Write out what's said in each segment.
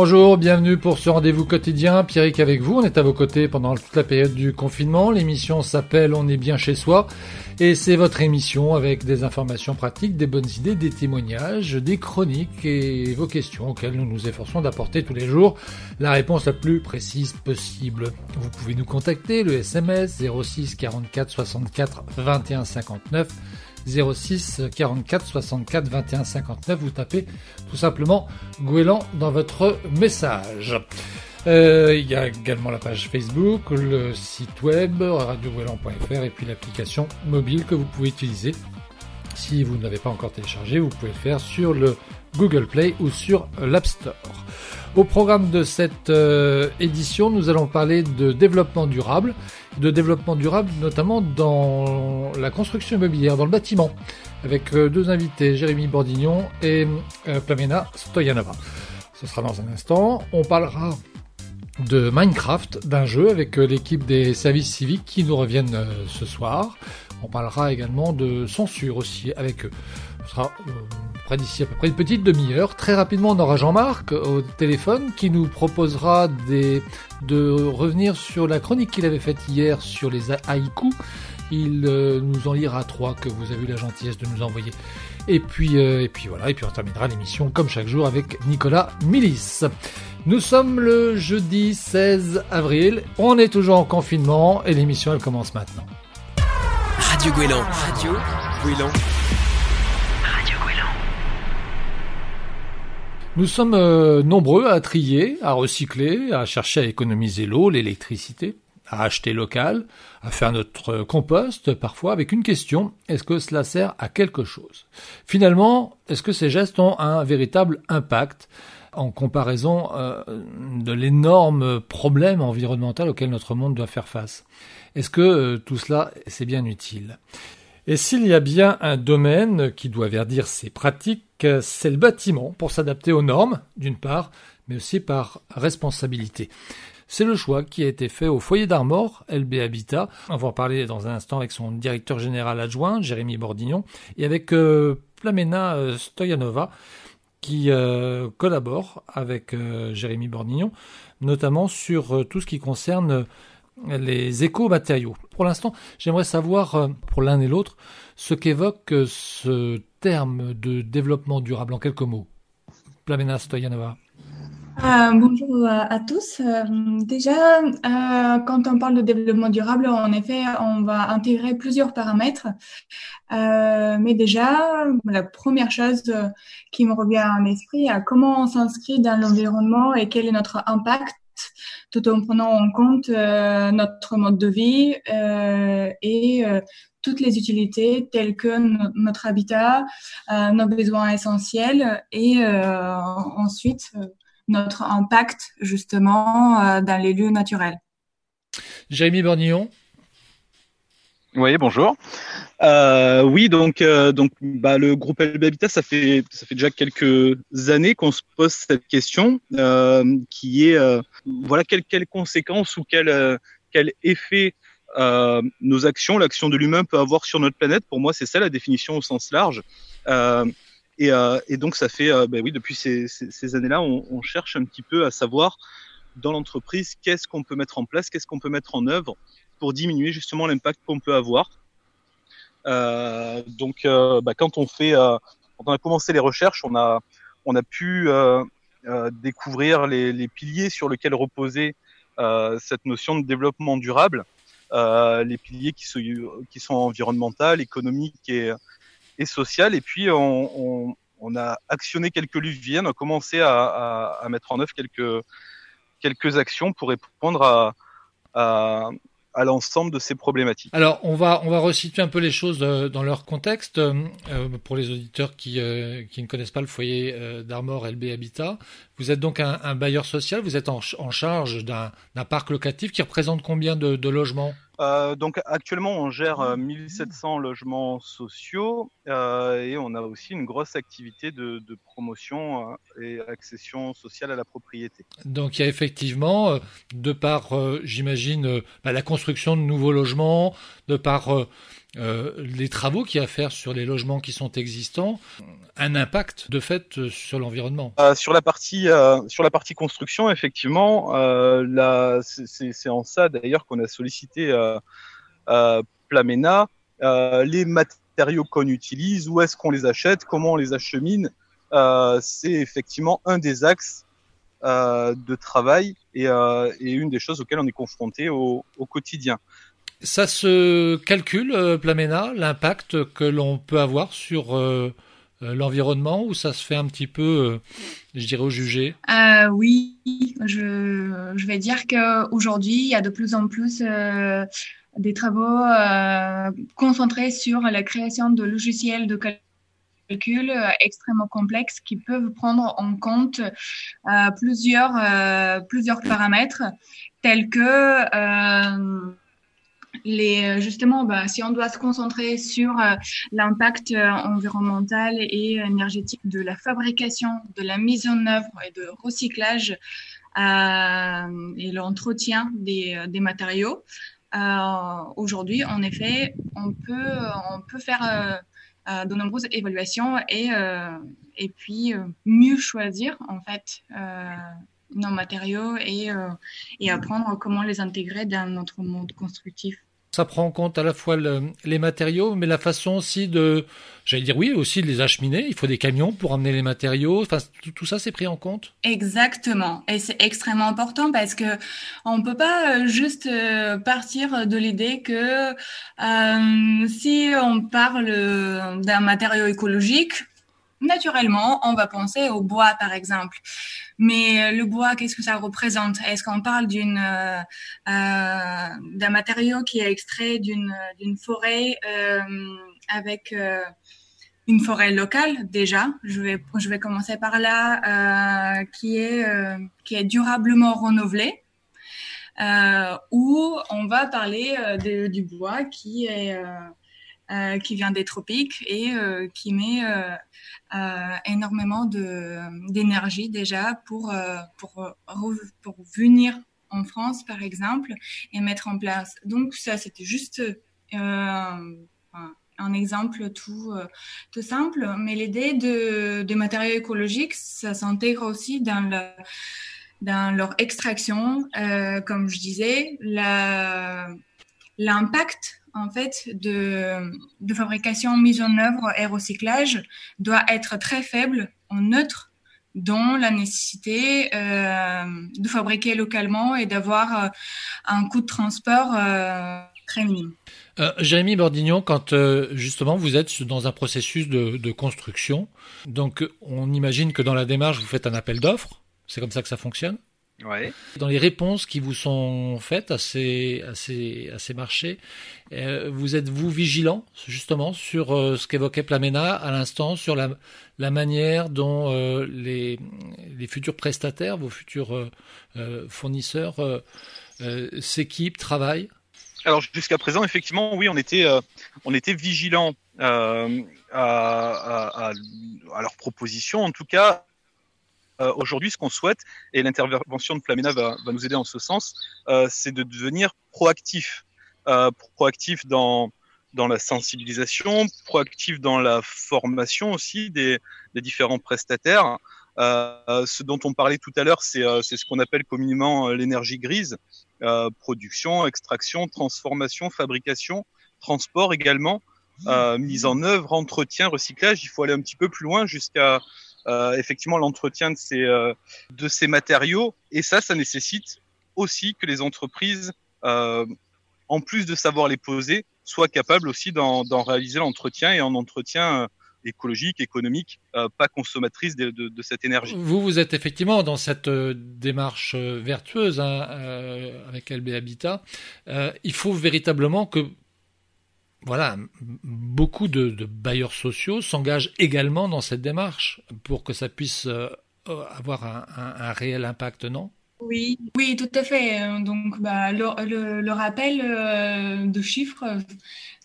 Bonjour, bienvenue pour ce rendez-vous quotidien. Pierrick avec vous, on est à vos côtés pendant toute la période du confinement. L'émission s'appelle On est bien chez soi et c'est votre émission avec des informations pratiques, des bonnes idées, des témoignages, des chroniques et vos questions auxquelles nous nous efforçons d'apporter tous les jours la réponse la plus précise possible. Vous pouvez nous contacter, le SMS 06 44 64 21 59 06 44 64 21 59. Vous tapez tout simplement Gouélan dans votre message. Euh, il y a également la page Facebook, le site web radiogouélan.fr et puis l'application mobile que vous pouvez utiliser. Si vous ne l'avez pas encore téléchargé, vous pouvez le faire sur le Google Play ou sur l'App Store. Au programme de cette euh, édition, nous allons parler de développement durable, de développement durable notamment dans la construction immobilière, dans le bâtiment, avec euh, deux invités, Jérémy Bordignon et euh, Plamena Stoyanova. Ce sera dans un instant. On parlera de Minecraft, d'un jeu avec l'équipe des services civiques qui nous reviennent ce soir. On parlera également de censure aussi avec eux. Ce sera près d'ici à peu près une petite demi-heure. Très rapidement, on aura Jean-Marc au téléphone qui nous proposera de revenir sur la chronique qu'il avait faite hier sur les haïkus. Il euh, nous en lira trois que vous avez eu la gentillesse de nous envoyer. Et puis, euh, et puis voilà, et puis on terminera l'émission comme chaque jour avec Nicolas Milis. Nous sommes le jeudi 16 avril, on est toujours en confinement et l'émission elle commence maintenant. Radio Gouélan. Radio Gouélan. Nous sommes euh, nombreux à trier, à recycler, à chercher à économiser l'eau, l'électricité, à acheter local, à faire notre compost parfois avec une question, est-ce que cela sert à quelque chose? Finalement, est-ce que ces gestes ont un véritable impact en comparaison euh, de l'énorme problème environnemental auquel notre monde doit faire face? Est-ce que euh, tout cela, c'est bien utile? Et s'il y a bien un domaine qui doit verdir ses pratiques, c'est le bâtiment pour s'adapter aux normes, d'une part, mais aussi par responsabilité. C'est le choix qui a été fait au foyer d'Armor, LB Habitat. On va en parler dans un instant avec son directeur général adjoint, Jérémy Bordignon, et avec euh, Plamena euh, Stoyanova, qui euh, collabore avec Jérémy Bordignon, notamment sur tout ce qui concerne les éco-matériaux. Pour l'instant, j'aimerais savoir, euh, pour l'un et l'autre, ce qu'évoque euh, ce terme de développement durable en quelques mots. Plamena Stoyanova. Euh, bonjour à tous. déjà, quand on parle de développement durable, en effet, on va intégrer plusieurs paramètres. mais déjà, la première chose qui me revient à l'esprit, comment on s'inscrit dans l'environnement et quel est notre impact tout en prenant en compte euh, notre mode de vie euh, et euh, toutes les utilités telles que notre habitat, nos besoins essentiels et ensuite notre impact justement dans les lieux naturels. Jérémy Bornillon oui, bonjour. Euh, oui, donc, euh, donc bah, le groupe LB Habitat, ça fait, ça fait déjà quelques années qu'on se pose cette question, euh, qui est voilà quelles quelle conséquences ou quel, quel effet nos actions, l'action de l'humain peut avoir sur notre planète. Pour moi, c'est ça la définition au sens large. Et, et, donc, ça fait, bah, oui, depuis ces, ces, ces années-là, on, on, cherche un petit peu à savoir dans l'entreprise qu'est-ce qu'on peut mettre en place, qu'est-ce qu'on peut mettre en œuvre pour diminuer justement l'impact qu'on peut avoir. Euh, donc, euh, bah, quand on fait, euh, quand on a commencé les recherches, on a, on a pu découvrir les, les, piliers sur lesquels reposait cette notion de développement durable, les piliers qui sont, qui sont environnementaux, économiques et, et social. Et puis, on, on, on, a actionné quelques leviers, on a commencé à, à, à, mettre en œuvre quelques, quelques actions pour répondre à, à, à l'ensemble de ces problématiques. Alors, on va, on va resituer un peu les choses euh, dans leur contexte euh, pour les auditeurs qui, euh, qui ne connaissent pas le foyer d'Armor LB Habitat. Vous êtes donc un, bailleur social, vous êtes en, en charge d'un parc locatif qui représente combien de logements? Euh, donc actuellement, on gère 1700 logements sociaux euh, et on a aussi une grosse activité de, de promotion et accession sociale à la propriété. Donc il y a effectivement, de par, j'imagine, bah, la construction de nouveaux logements, de par euh, les travaux qu'il y a à faire sur les logements qui sont existants, un impact de fait sur l'environnement. Euh, sur la partie sur la partie construction, effectivement, c'est en ça d'ailleurs qu'on a sollicité Plamena. les matériaux qu'on utilise, où est-ce qu'on les achète, comment on les achemine, c'est effectivement un des axes de travail et, une des choses auxquelles on est confronté au quotidien. Ça se calcule, euh, Plamena, l'impact que l'on peut avoir sur euh, euh, l'environnement ou ça se fait un petit peu, je dirais, au jugé? Oui, je, vais dire qu'aujourd'hui, il y a de plus en plus des travaux concentrés sur la création de logiciels de calcul extrêmement complexes qui peuvent prendre en compte plusieurs, plusieurs paramètres tels que euh, justement, bah, si on doit se concentrer sur euh, l'impact euh, environnemental et énergétique de la fabrication, de la mise en œuvre et de recyclage et l'entretien des, matériaux, aujourd'hui, en effet, on peut, on peut faire de nombreuses évaluations et, et puis mieux choisir en fait nos matériaux et, et apprendre comment les intégrer dans notre monde constructif. Ça prend en compte à la fois les matériaux, mais la façon aussi de, j'allais dire oui, aussi de les acheminer. Il faut des camions pour amener les matériaux. Enfin, tout, ça, c'est pris en compte. Exactement, et c'est extrêmement important parce que on peut pas euh, juste euh, partir de l'idée que euh, si on parle d'un matériau écologique, naturellement, on va penser au bois, par exemple. Mais le bois, qu'est-ce que ça représente? Est-ce qu'on parle d'une euh, euh, d'un matériau qui est extrait d'une forêt euh, avec euh, une forêt locale déjà? Je vais je vais commencer par là, euh, qui est qui est durablement renouvelée. ou on va parler du bois qui est euh, qui vient des tropiques et euh, qui met euh, énormément d'énergie déjà pour, pour, pour venir en France, par exemple, et mettre en place. Donc ça, c'était juste un exemple tout, tout simple, mais l'idée de, de matériaux écologiques, ça s'intègre aussi dans, le, dans leur extraction, euh, comme je disais, l'impact en fait de, fabrication, mise en œuvre et recyclage doit être très faible, en neutre, dont la nécessité euh, de fabriquer localement et d'avoir euh, un coût de transport euh, très minime. Euh, Jérémy Bordignon, quand justement vous êtes dans un processus de, de, construction, donc on imagine que dans la démarche vous faites un appel d'offres, c'est comme ça que ça fonctionne? Ouais. Dans les réponses qui vous sont faites à ces, à ces, à ces marchés, euh, vous êtes-vous vigilant justement sur euh, ce qu'évoquait Plamena à l'instant, sur la, la manière dont euh, les, les futurs prestataires, vos futurs euh, euh, fournisseurs s'équipent, travaillent? Alors jusqu'à présent, effectivement, oui, on était, on était vigilant à, à, à, à leurs propositions, en tout cas euh, aujourd'hui, ce qu'on souhaite, et l'intervention de Plamena va, va, nous aider en ce sens, euh, c'est de devenir proactif, euh, proactif dans dans la sensibilisation, proactif dans la formation aussi des, des différents prestataires. Euh, ce dont on parlait tout à l'heure, c'est ce qu'on appelle communément l'énergie grise, production, extraction, transformation, fabrication, transport également, mise en œuvre, entretien, recyclage. Il faut aller un petit peu plus loin jusqu'à euh, effectivement l'entretien de ces euh, de ces matériaux et ça ça nécessite aussi que les entreprises euh, en plus de savoir les poser soient capables aussi d'en réaliser l'entretien et en entretien écologique, économique, pas consommatrice de, cette énergie. Vous, vous êtes effectivement dans cette démarche vertueuse hein, euh, avec LB Habitat. Euh, il faut véritablement que voilà, beaucoup de, de bailleurs sociaux s'engagent également dans cette démarche pour que ça puisse euh, avoir un, un, un, réel impact, non? Oui, oui, tout à fait. Donc, bah, le, le, le, rappel euh, de chiffres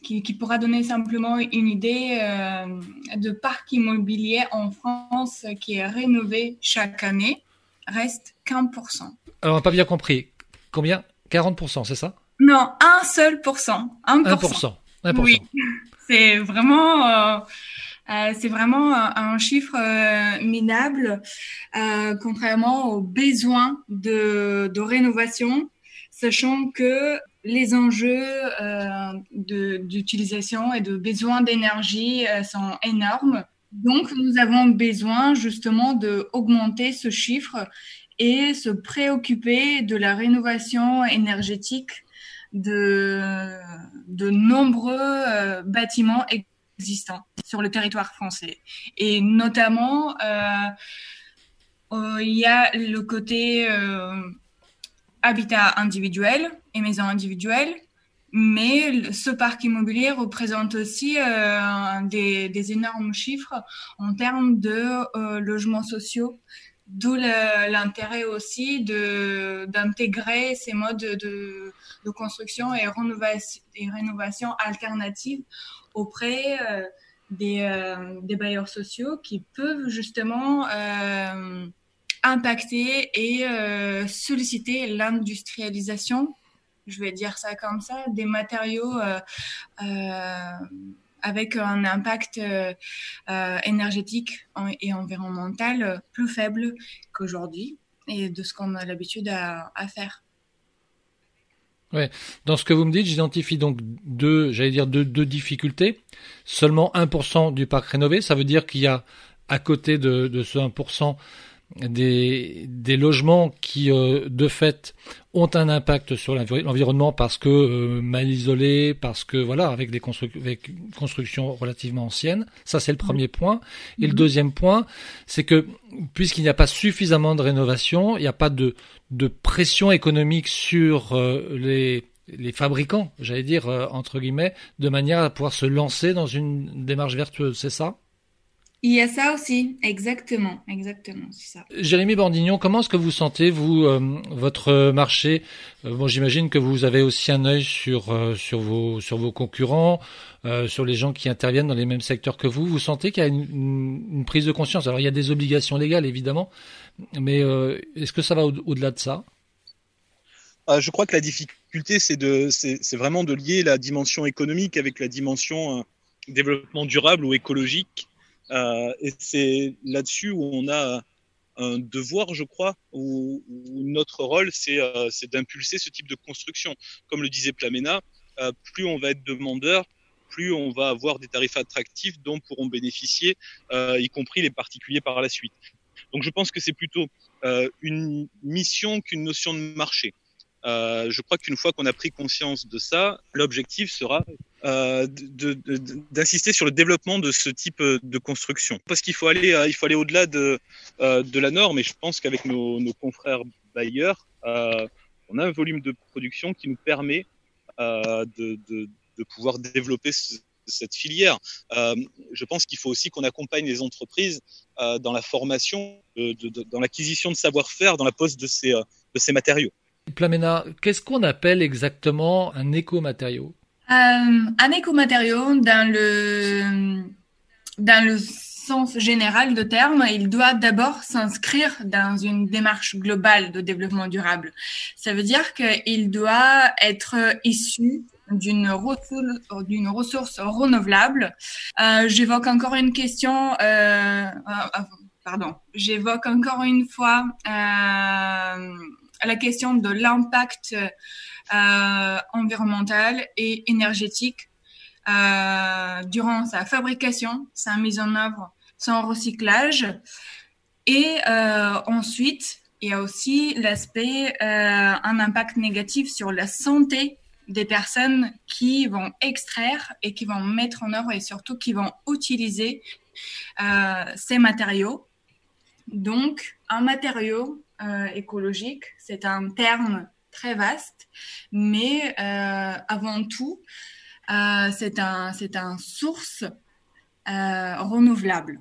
qui, qui, pourra donner simplement une idée euh, de parc immobilier en France qui est rénové chaque année reste 15%. Alors, on n'a pas bien compris. Combien? 40%, c'est ça? Non, un seul pourcent. 1%. 1%. Oui, c'est vraiment euh, c'est vraiment un, chiffre euh, minable, euh, contrairement aux besoins de, de, rénovation, sachant que les enjeux d'utilisation et de besoin d'énergie sont énormes. Donc, nous avons besoin justement d'augmenter ce chiffre et se préoccuper de la rénovation énergétique de, de nombreux bâtiments existants sur le territoire français. Et notamment, euh, euh, il y a le côté euh, habitat individuel et maison individuelle, mais ce parc immobilier représente aussi des, des, énormes chiffres en termes de logements sociaux D'où l'intérêt aussi d'intégrer ces modes de, de, construction et rénovation, et rénovation alternatives auprès euh, des, euh, des, bailleurs sociaux qui peuvent justement euh, impacter et solliciter l'industrialisation, je vais dire ça comme ça, des matériaux avec un impact énergétique et environnemental plus faible qu'aujourd'hui et de ce qu'on a l'habitude à, faire. Ouais. Dans ce que vous me dites, j'identifie donc deux, j'allais dire deux, deux difficultés. Seulement 1% du parc rénové, ça veut dire qu'il y a à côté de, de ce 1% des, des logements qui, euh, de fait, ont un impact sur l'environnement parce que euh, mal isolés, parce que voilà, avec des avec constructions relativement anciennes. Ça, c'est le premier point. Et le deuxième point, c'est que puisqu'il n'y a pas suffisamment de rénovation, il n'y a pas de, de pression économique sur euh, les les fabricants, j'allais dire entre guillemets, de manière à pouvoir se lancer dans une démarche vertueuse, c'est ça? Il y a ça aussi, exactement, exactement, c'est ça. Jérémy Bordignon, comment est-ce que vous sentez, vous, euh, votre marché? Euh, Bon, j'imagine que vous avez aussi un œil sur, euh, sur, vos, sur vos concurrents, sur les gens qui interviennent dans les mêmes secteurs que vous. Vous sentez qu'il y a une, une, prise de conscience? Alors, il y a des obligations légales, évidemment, mais est-ce que ça va au-delà de ça? Je crois que la difficulté, c'est, de, c'est, c'est vraiment de lier la dimension économique avec la dimension développement durable ou écologique euh, et c'est là-dessus où on a un devoir, je crois, où, notre rôle, euh, c'est d'impulser ce type de construction. Comme le disait Plamena, euh, plus on va être demandeur, plus on va avoir des tarifs attractifs dont pourront bénéficier, y compris les particuliers par la suite. Donc je pense que c'est plutôt une mission qu'une notion de marché. Euh, je crois qu'une fois qu'on a pris conscience de ça, l'objectif sera euh, d'insister sur le développement de ce type de construction. Parce qu'il faut aller, euh, il faut aller au-delà de, euh, de la norme. Et je pense qu'avec nos, nos, confrères bailleurs, euh, on a un volume de production qui nous permet de, de, de, pouvoir développer cette filière. je pense qu'il faut aussi qu'on accompagne les entreprises dans la formation, dans l'acquisition de savoir-faire, dans la pose de ces, de ces matériaux. Plamena, qu'est-ce qu'on appelle exactement un écomatériau? Euh, Un écomatériau, dans le, dans le sens général de terme, il doit d'abord s'inscrire dans une démarche globale de développement durable. Ça veut dire qu'il doit être issu d'une ressource, ressource renouvelable. Euh, j'évoque encore une question, euh, euh pardon, j'évoque encore une fois euh, la question de l'impact euh, environnemental et énergétique euh, durant sa fabrication, sa mise en œuvre, son recyclage. Et euh, ensuite, il y a aussi l'aspect, un impact négatif sur la santé des personnes qui vont extraire et qui vont mettre en œuvre et surtout qui vont utiliser ces matériaux. Donc, un matériau écologique. C'est un terme très vaste, mais euh, avant tout, euh, c'est un, un source renouvelable.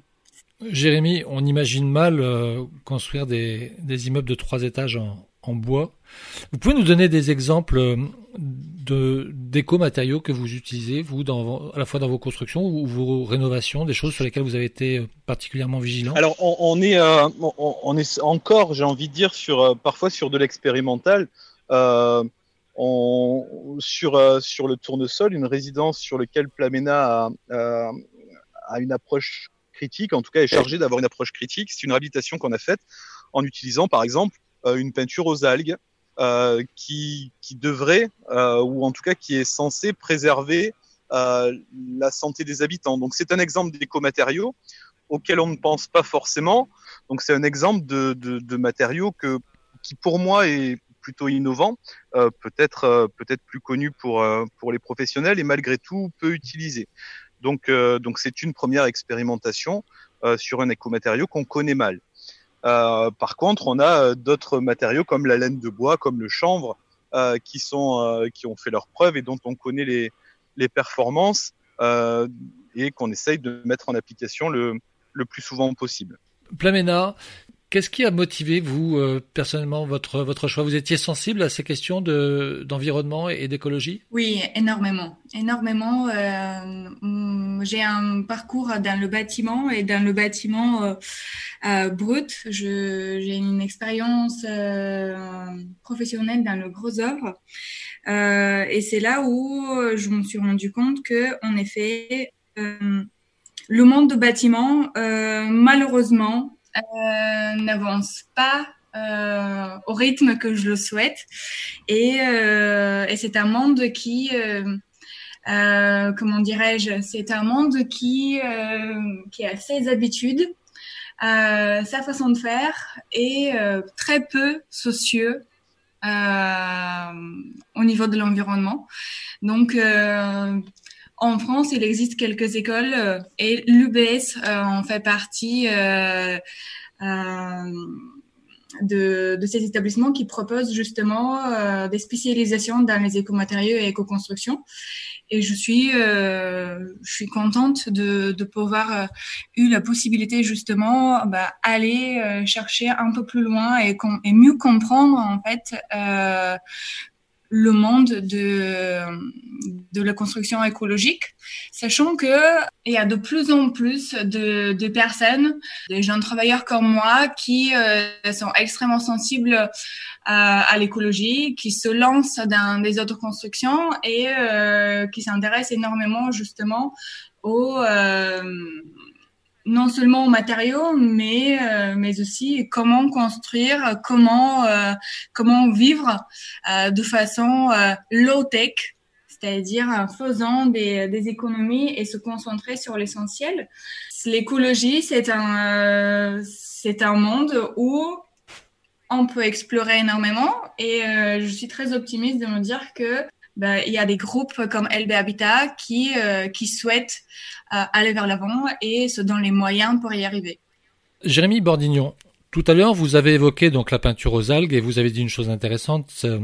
Jérémy, on imagine mal construire des, des, immeubles de trois étages en, en bois. Vous pouvez nous donner des exemples euh, d'éco-matériaux que vous utilisez, vous, à la fois dans vos constructions ou vos rénovations, des choses sur lesquelles vous avez été euh, particulièrement vigilant? Alors, on, est, euh, on, est encore, j'ai envie de dire, parfois sur de l'expérimental. sur, sur le tournesol, une résidence sur laquelle Plamena a, une approche critique, en tout cas est chargée d'avoir une approche critique. C'est une réhabilitation qu'on a faite en utilisant par exemple une peinture aux algues euh, qui, qui, devrait, euh, ou en tout cas qui est censé préserver euh, la santé des habitants. Donc c'est un exemple d'écomatériaux auquel on ne pense pas forcément. Donc c'est un exemple de, de, de matériaux que, qui pour moi est plutôt innovant, euh, peut-être euh, peut-être plus connu pour euh, pour les professionnels et malgré tout peu utilisé. Donc donc c'est une première expérimentation sur un écomatériau qu'on connaît mal. Euh, par contre, on a euh, d'autres matériaux comme la laine de bois, comme le chanvre, euh, qui sont qui ont fait leurs preuves et dont on connaît les les performances et qu'on essaye de mettre en application le le plus souvent possible. Qu'est-ce qui a motivé vous euh, personnellement votre votre choix? Vous étiez sensible à ces questions de d'environnement et, d'écologie? Oui, énormément, énormément. Euh, j'ai un parcours dans le bâtiment et dans le bâtiment euh, euh brut. j'ai une expérience professionnelle dans le gros œuvre et c'est là où je me suis rendu compte que en effet le monde de bâtiment malheureusement euh, n'avance pas euh, au rythme que je le souhaite. Et, euh, et c'est un monde qui, euh, euh, comment dirais-je, c'est un monde qui, qui a ses habitudes, sa façon de faire et très peu socieux au niveau de l'environnement. Donc, en France, il existe quelques écoles euh, et l'UBS euh, en fait partie euh, de, ces établissements qui proposent justement des spécialisations dans les écomatériaux et éco-construction. Et je suis, je suis contente de, pouvoir eu la possibilité justement bah, aller chercher un peu plus loin et mieux comprendre en fait le monde de, de la construction écologique, sachant que il y a de plus en plus de, de personnes, des jeunes travailleurs comme moi, qui euh, sont extrêmement sensibles à, à l'écologie, qui se lancent dans des autres constructions et euh, qui s'intéressent énormément justement aux euh, non seulement aux matériaux, mais euh, mais aussi comment construire, comment euh, comment vivre euh, de façon low tech, c'est-à-dire faisant des, des économies et se concentrer sur l'essentiel. L'écologie, c'est un c'est un monde où on peut explorer énormément et je suis très optimiste de me dire que ben, il y a des groupes comme LB Habitat qui, euh, qui souhaitent euh, aller vers l'avant et se donnent les moyens pour y arriver. Jérémy Bordignon, tout à l'heure, vous avez évoqué donc la peinture aux algues et vous avez dit une chose intéressante euh,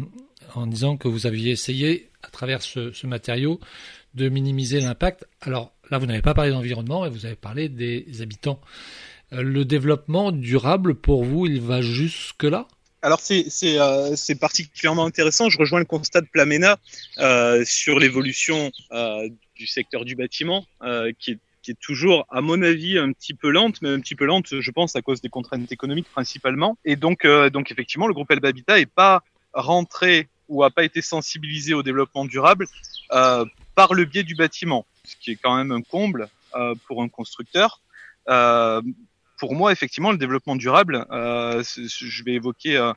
en disant que vous aviez essayé, à travers ce, ce matériau, de minimiser l'impact. Alors là, vous n'avez pas parlé d'environnement et vous avez parlé des habitants. Le développement durable, pour vous, il va jusque-là? Alors euh, c'est particulièrement intéressant. Je rejoins le constat de Plamena euh, sur l'évolution euh, du secteur du bâtiment, euh, qui est, qui, est, toujours, à mon avis, un petit peu lente, mais un petit peu lente, je pense, à cause des contraintes économiques principalement. Et donc, euh, donc effectivement, le groupe Elba Habitat n'est pas rentré ou a pas été sensibilisé au développement durable euh, par le biais du bâtiment, ce qui est quand même un comble pour un constructeur. Euh, pour moi, effectivement, le développement durable, euh, je vais évoquer euh,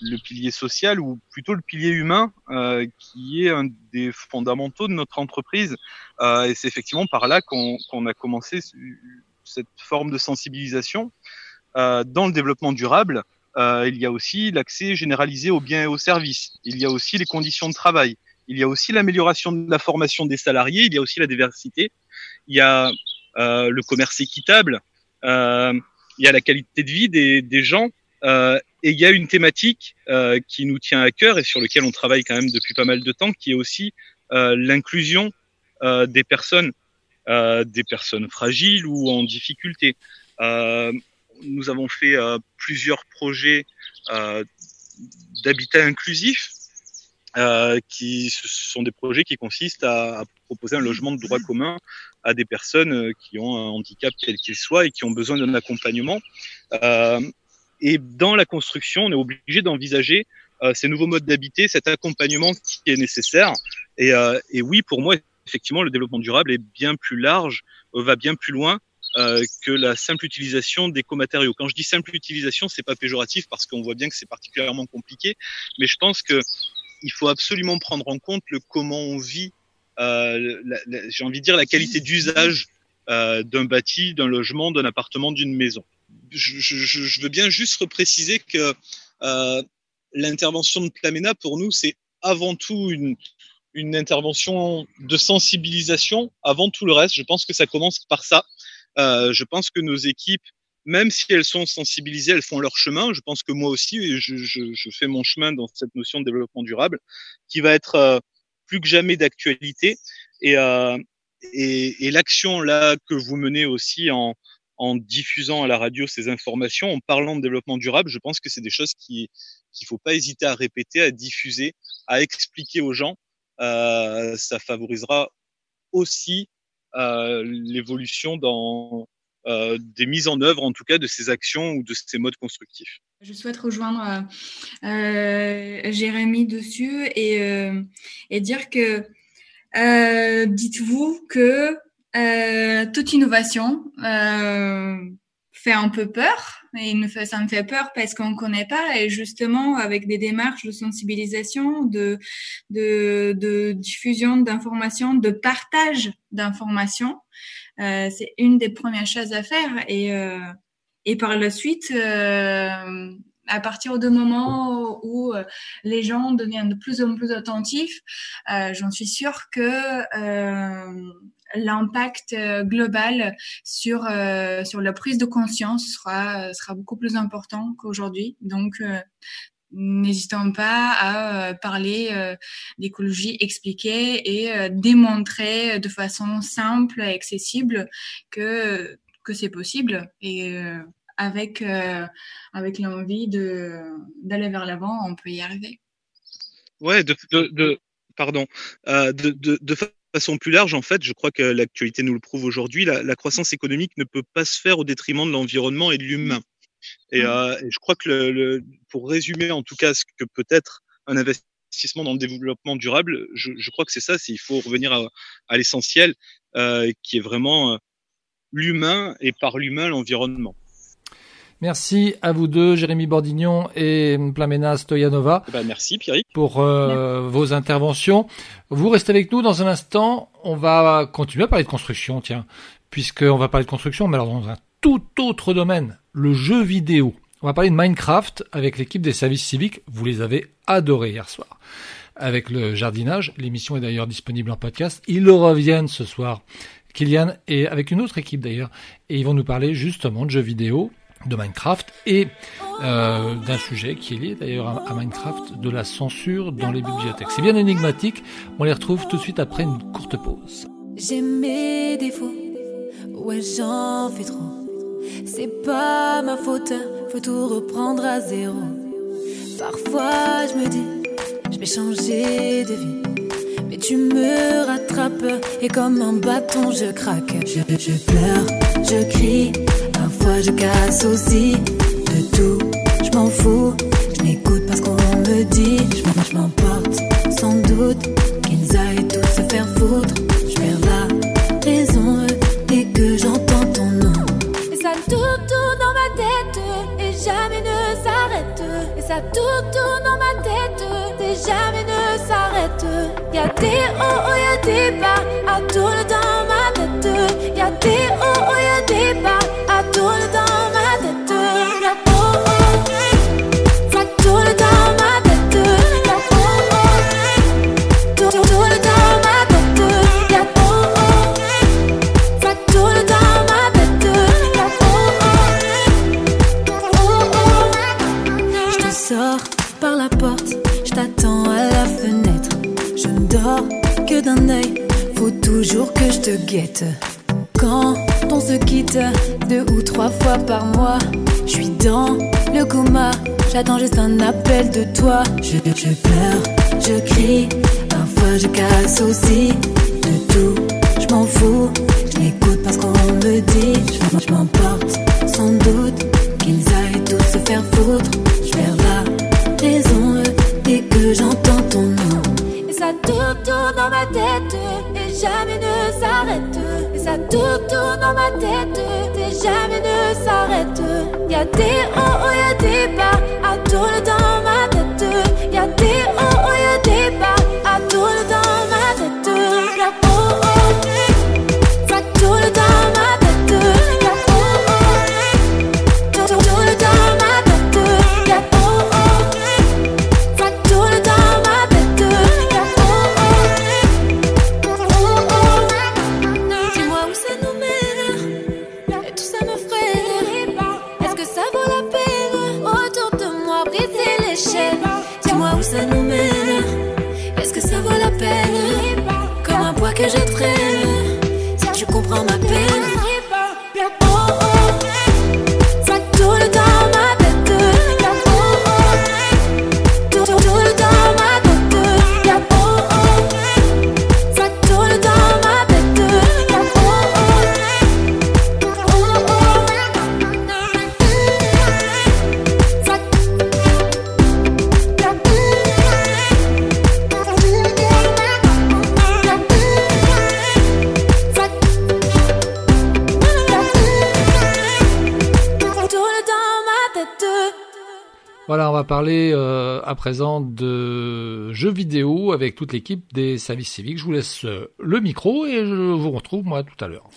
le pilier social ou plutôt le pilier humain, euh, qui est un des fondamentaux de notre entreprise. Euh, et c'est effectivement par là qu'on a commencé cette forme de sensibilisation. Euh, dans le développement durable, euh, il y a aussi l'accès généralisé aux biens et aux services. Il y a aussi les conditions de travail. Il y a aussi l'amélioration de la formation des salariés. Il y a aussi la diversité. Il y a le commerce équitable il y a la qualité de vie des, des gens euh, et il y a une thématique euh, qui nous tient à cœur et sur lequel on travaille quand même depuis pas mal de temps, qui est aussi euh, l'inclusion euh, des personnes, euh, des personnes fragiles ou en difficulté. Euh, nous avons fait plusieurs projets d'habitat inclusif, qui sont des projets qui consistent à, à proposer un logement de droit commun à des personnes euh, qui ont un handicap quel qu'il soit et qui ont besoin d'un accompagnement. Euh, et dans la construction, on est obligé d'envisager ces nouveaux modes d'habiter, cet accompagnement qui est nécessaire. Et, et oui, pour moi, effectivement, le développement durable est bien plus large, va bien plus loin euh, que la simple utilisation d'éco-matériaux. Quand je dis simple utilisation, c'est pas péjoratif parce qu'on voit bien que c'est particulièrement compliqué, mais je pense que il faut absolument prendre en compte le comment on vit. Euh, J'ai envie de dire la qualité d'usage euh, d'un bâti, d'un logement, d'un appartement, d'une maison. Je, veux bien juste repréciser que euh, l'intervention de Plamena pour nous, c'est avant tout une, une intervention de sensibilisation avant tout le reste. Je pense que ça commence par ça. Je pense que nos équipes, même si elles sont sensibilisées, elles font leur chemin. Je pense que moi aussi, je, fais mon chemin dans cette notion de développement durable, qui va être plus que jamais d'actualité. Et, euh, et, et l'action là que vous menez aussi en, en diffusant à la radio ces informations, en parlant de développement durable, je pense que c'est des choses qui qu'il faut pas hésiter à répéter, à diffuser, à expliquer aux gens. Euh, ça favorisera aussi euh, l'évolution dans euh, des mises en œuvre, en tout cas, de ces actions ou de ces modes constructifs. Je souhaite rejoindre euh, Jérémy dessus et, euh, et dire que euh, dites-vous que toute innovation fait un peu peur. Et ça me fait peur parce qu'on ne connaît pas. Et justement, avec des démarches de sensibilisation, de, de, de diffusion d'informations, de partage d'informations, euh, c'est une des premières choses à faire. Et, euh, et par la suite, euh, à partir du moment où euh, les gens deviennent de plus en plus attentifs, euh, j'en suis sûre que euh, l'impact euh, global sur euh, sur la prise de conscience sera euh, sera beaucoup plus important qu'aujourd'hui. Donc N'hésitons pas à parler d'écologie, expliquer et démontrer de façon simple et accessible que que c'est possible et avec avec l'envie d'aller vers l'avant, on peut y arriver. Ouais, de, de, de pardon, euh, de, de, de façon plus large, en fait, je crois que l'actualité nous le prouve aujourd'hui, la, la, croissance économique ne peut pas se faire au détriment de l'environnement et de l'humain. Et, mmh. euh, et, je crois que, le, le, pour résumer en tout cas ce que peut être un investissement dans le développement durable, je, je crois que c'est ça, c'est il faut revenir à, à l'essentiel, euh, qui est vraiment euh, l'humain et par l'humain l'environnement. Merci à vous deux, Jérémy Bordignon et Plamena Stoyanova. Eh ben merci Pierrick. Pour euh, vos interventions. Vous restez avec nous dans un instant. On va continuer à parler de construction, tiens, puisqu'on va parler de construction, mais alors dans un tout autre domaine, le jeu vidéo. On va parler de Minecraft avec l'équipe des services civiques. Vous les avez adorés hier soir. Avec le jardinage, l'émission est d'ailleurs disponible en podcast. Ils reviennent ce soir. Kylian et avec une autre équipe d'ailleurs, et ils vont nous parler justement de jeux vidéo de Minecraft et euh, d'un sujet qui est lié d'ailleurs à, à, Minecraft, de la censure dans les bibliothèques. C'est bien énigmatique, on les retrouve tout de suite après une courte pause. J'ai mes défauts, ouais j'en fais trop. C'est pas ma faute, faut tout reprendre à zéro. Parfois je me dis, je vais changer de vie. Tu me rattrapes et comme un bâton je craque. Je, pleure, je crie Parfois je casse aussi de tout. Je m'en fous, je n'écoute pas ce qu'on me dit. Je m'emporte sans doute qu'ils aillent tous se faire foutre. Je perds la raison dès que j'entends ton nom. Et ça tourne, tourne dans ma tête et jamais ne s'arrête. Et ça tourne, tourne dans ma tête et jamais ne. Y'a des hauts, oh, y'a des bas, à tourne dans ma tête. Y'a des hauts, oh, y'a des bas. Quand on se quitte deux ou trois fois par mois, je suis dans le coma, j'attends juste un appel de toi. Je, je pleure, je crie, parfois je casse aussi de tout. Je m'en fous, je n'écoute pas ce qu'on me dit. Je, m'emporte sans doute s'arrête. Et ça tourne, dans ma tête, tes jamais ne s'arrête. Y'a des hauts, y'a des bas, à tourner dans ma parler euh, à présent de jeux vidéo avec toute l'équipe des services civiques. Je vous laisse euh, le micro et je vous retrouve moi tout à l'heure.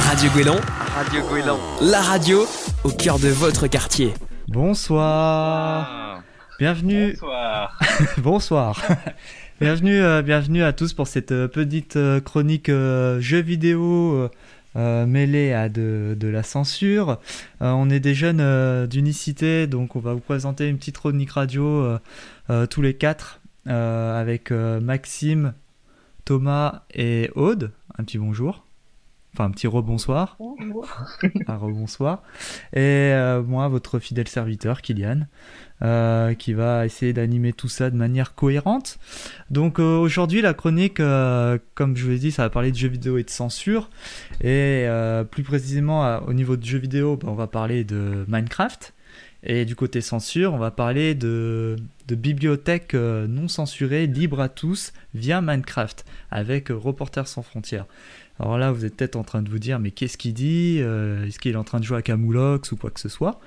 Radio Guélan, Radio Guélan, la radio au cœur de votre quartier. Bonsoir. Bienvenue. Bonsoir. Bonsoir. bienvenue, euh, bienvenue à tous pour cette petite chronique euh, jeux vidéo euh, mêlée à de, de la censure. Euh, on est des jeunes euh, d'unicité, donc on va vous présenter une petite chronique radio tous les quatre avec Maxime, Thomas et Aude. Un petit bonjour. Enfin, un petit rebonsoir. un rebonsoir. Et moi, votre fidèle serviteur, Kylian, euh, qui va essayer d'animer tout ça de manière cohérente. Donc euh, aujourd'hui, la chronique, euh, comme je vous l'ai dit, ça va parler de jeux vidéo et de censure. Et plus précisément, au niveau de jeux vidéo, bah, on va parler de Minecraft. Et du côté censure, on va parler de, de bibliothèques non censurées, libres à tous, via Minecraft, avec Reporters sans frontières. Alors là, vous êtes peut-être en train de vous dire, mais qu'est-ce qu'il dit Euh, Est-ce qu'il est en train de jouer à Camoulox ou quoi que ce soit?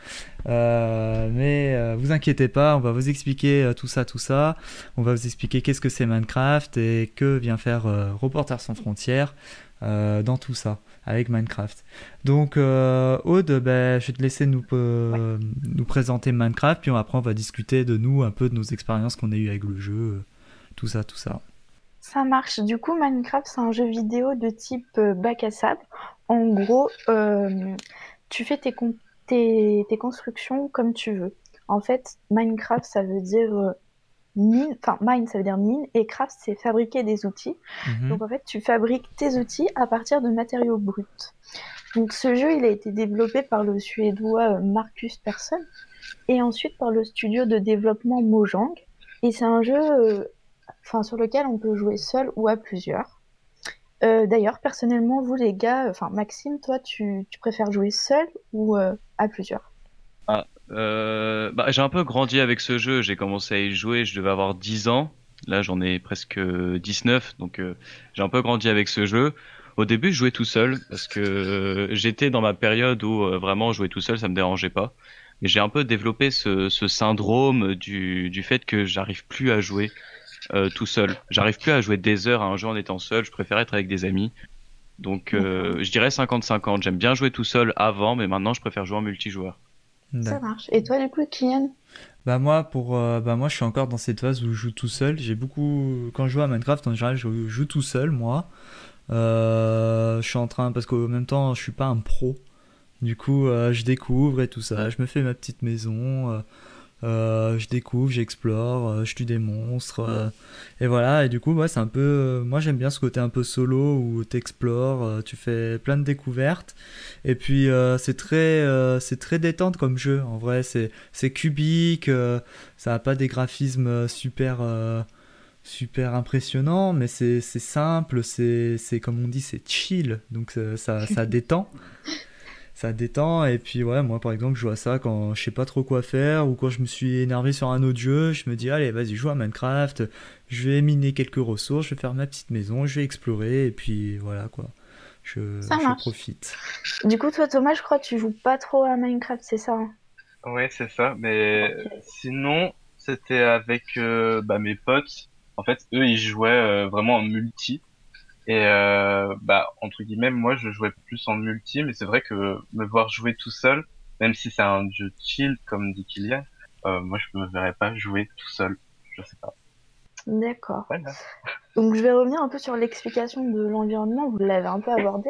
Euh, Mais euh, vous inquiétez pas, on va vous expliquer tout ça, tout ça. On va vous expliquer qu'est-ce que c'est Minecraft et que vient faire Reporters sans frontières dans tout ça, avec Minecraft. Donc, Aude, ben, je vais te laisser nous, nous présenter Minecraft, puis après on va discuter de nous, un peu de nos expériences qu'on a eues avec le jeu, tout ça, tout ça. Ça marche. Du coup, Minecraft, c'est un jeu vidéo de type euh, bac à sable. En gros, euh, tu fais tes, con- tes, tes constructions comme tu veux. En fait, Minecraft, ça veut dire euh, mine, enfin, mine, ça veut dire mine, et craft, c'est fabriquer des outils. Mhm. Donc, en fait, tu fabriques tes outils à partir de matériaux bruts. Donc, ce jeu, il a été développé par le Suédois Marcus Persson et ensuite par le studio de développement Mojang. Et c'est un jeu enfin, sur lequel on peut jouer seul ou à plusieurs. Euh, D'ailleurs, personnellement, vous les gars, enfin Maxime, toi, tu, préfères jouer seul ou euh, à plusieurs? Euh, bah, j'ai un peu grandi avec ce jeu. J'ai commencé à y jouer, je devais avoir 10 ans. Là, j'en ai presque 19, donc euh, j'ai un peu grandi avec ce jeu. Au début, je jouais tout seul parce que euh, j'étais dans ma période où euh, vraiment jouer tout seul, ça me dérangeait pas. Mais j'ai un peu développé ce, ce syndrome du, du fait que j'arrive plus à jouer euh, tout seul. J'arrive plus à jouer des heures à un jeu en étant seul. Je préfère être avec des amis. Donc, euh, je dirais 50-50. J'aime bien jouer tout seul avant, mais maintenant, je préfère jouer en multijoueur. Ça marche. Et toi, du coup, Kylian? Bah moi pour euh, bah moi je suis encore dans cette phase où je joue tout seul. J'ai beaucoup quand je joue à Minecraft en général je joue tout seul moi. Euh, je suis en train parce qu'en même temps je suis pas un pro. Du coup euh, je découvre et tout ça. Je me fais ma petite maison. Euh, je découvre, j'explore, euh, je tue des monstres. euh, et voilà. Et du coup ouais c'est un peu euh, moi j'aime bien ce côté un peu solo où t'explores, tu fais plein de découvertes. Et puis c'est très c'est très détente comme jeu. En vrai c'est c'est cubique. ça a pas des graphismes super super impressionnants, mais c'est c'est simple, c'est c'est comme on dit, c'est chill, donc ça, ça détend. Ça détend. Et puis, ouais, moi, par exemple, je joue à ça quand je sais pas trop quoi faire ou quand je me suis énervé sur un autre jeu. Je me dis, allez, vas-y, joue à Minecraft. Je vais miner quelques ressources, je vais faire ma petite maison, je vais explorer. Et puis, voilà, quoi. Je, je profite. Du coup, toi, Thomas, je crois que tu joues pas trop à Minecraft, c'est ça hein? Ouais, c'est ça. Mais sinon, c'était avec euh, bah, mes potes. En fait, eux, ils jouaient euh, vraiment en multi. Et euh, bah entre guillemets, moi je jouais plus en multi, mais c'est vrai que me voir jouer tout seul, même si c'est un jeu chill comme dit Kylian, euh, moi je me verrais pas jouer tout seul. Je sais pas. D'accord. Donc je vais revenir un peu sur l'explication de l'environnement, vous l'avez un peu abordé.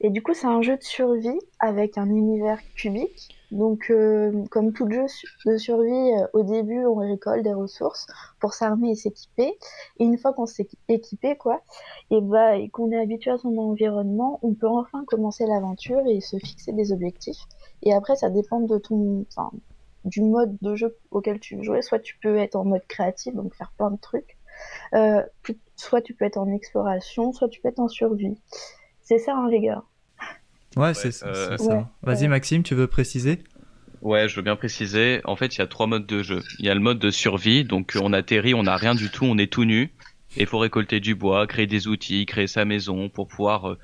Et du coup c'est un jeu de survie avec un univers cubique donc, euh, comme tout jeu de survie, euh, au début, on récolte des ressources pour s'armer et s'équiper. Et une fois qu'on s'est équipé, quoi, et bah, et qu'on est habitué à son environnement, on peut enfin commencer l'aventure et se fixer des objectifs. Et après, ça dépend de ton, enfin, du mode de jeu auquel tu veux jouer. Soit tu peux être en mode créatif, donc faire plein de trucs. Euh, soit tu peux être en exploration, soit tu peux être en survie. C'est ça, hein, les gars. Ouais, c'est euh, ça. Vas-y, Maxime, tu veux préciser? Ouais, je veux bien préciser. En fait, il y a trois modes de jeu. Il y a le mode de survie, donc on atterrit, on n'a rien du tout, on est tout nu. Et il faut récolter du bois, créer des outils, créer sa maison pour pouvoir euh,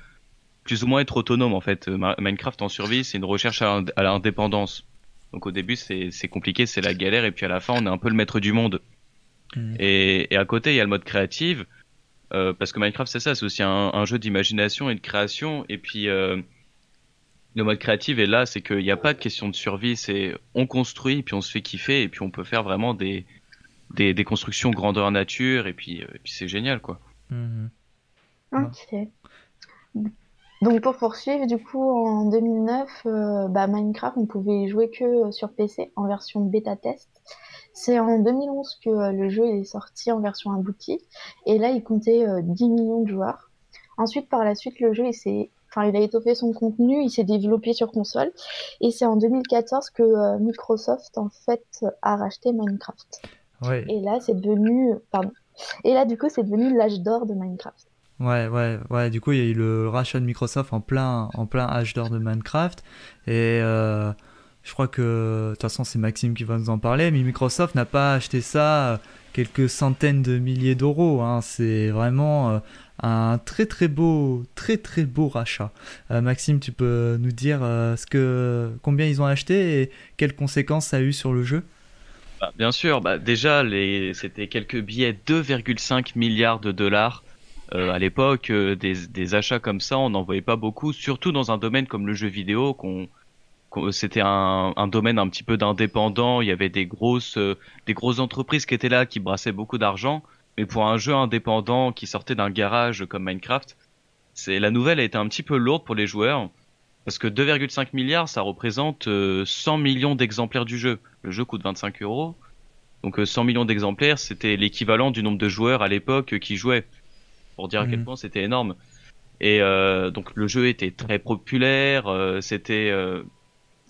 plus ou moins être autonome. En fait, Minecraft en survie, c'est une recherche à, l'indépendance. Donc au début, c'est compliqué, c'est la galère, et puis à la fin, on est un peu le maître du monde. Mmh. Et, et, à côté, il y a le mode créatif, euh, parce que Minecraft, c'est ça, c'est aussi un, un jeu d'imagination et de création. Et puis, euh, le mode créatif est là, c'est qu'il n'y a pas de question de survie, c'est on construit, puis on se fait kiffer, et puis on peut faire vraiment des, des, des constructions grandeur nature, et puis, euh, puis c'est génial, quoi. Mhm. Ok. Donc pour poursuivre, du coup, en 2009, euh, bah, Minecraft, on pouvait y jouer que sur PC, en version bêta test. C'est en 2011 que euh, le jeu est sorti en version aboutie, et là, il comptait 10 millions de joueurs. Ensuite, par la suite, le jeu s'est Enfin, il a étoffé son contenu, il s'est développé sur console. Et c'est en 2014 que euh, Microsoft, en fait, a racheté Minecraft. Et là, c'est devenu. Pardon. Et là, du coup, c'est devenu l'âge d'or de Minecraft. Ouais, ouais, ouais. Du coup, il y a eu le rachat de Microsoft en plein, en plein âge d'or de Minecraft. Et euh, je crois que, de toute façon, c'est Maxime qui va nous en parler. Mais Microsoft n'a pas acheté ça quelques centaines de milliers d'euros. Hein. C'est vraiment un très très beau, très très beau rachat. Euh, Maxime, tu peux nous dire euh, ce que, combien ils ont acheté et quelles conséquences ça a eu sur le jeu? Bah, Bien sûr, bah, déjà c'était quelques billets 2,5 milliards de dollars. Euh, à l'époque, des, achats comme ça, on n'en voyait pas beaucoup, surtout dans un domaine comme le jeu vidéo, qu'on c'était un, un, domaine un petit peu d'indépendant. Il y avait des grosses, des grosses entreprises qui étaient là, qui brassaient beaucoup d'argent. Mais pour un jeu indépendant qui sortait d'un garage comme Minecraft, c'est la nouvelle a été un petit peu lourde pour les joueurs parce que 2,5 milliards, ça représente 100 euh, millions d'exemplaires du jeu. Le jeu coûte 25 euros, donc 100 euh, millions d'exemplaires, c'était l'équivalent du nombre de joueurs à l'époque euh, qui jouaient. Pour dire à quel mhm. point c'était énorme. Et donc le jeu était très populaire, c'était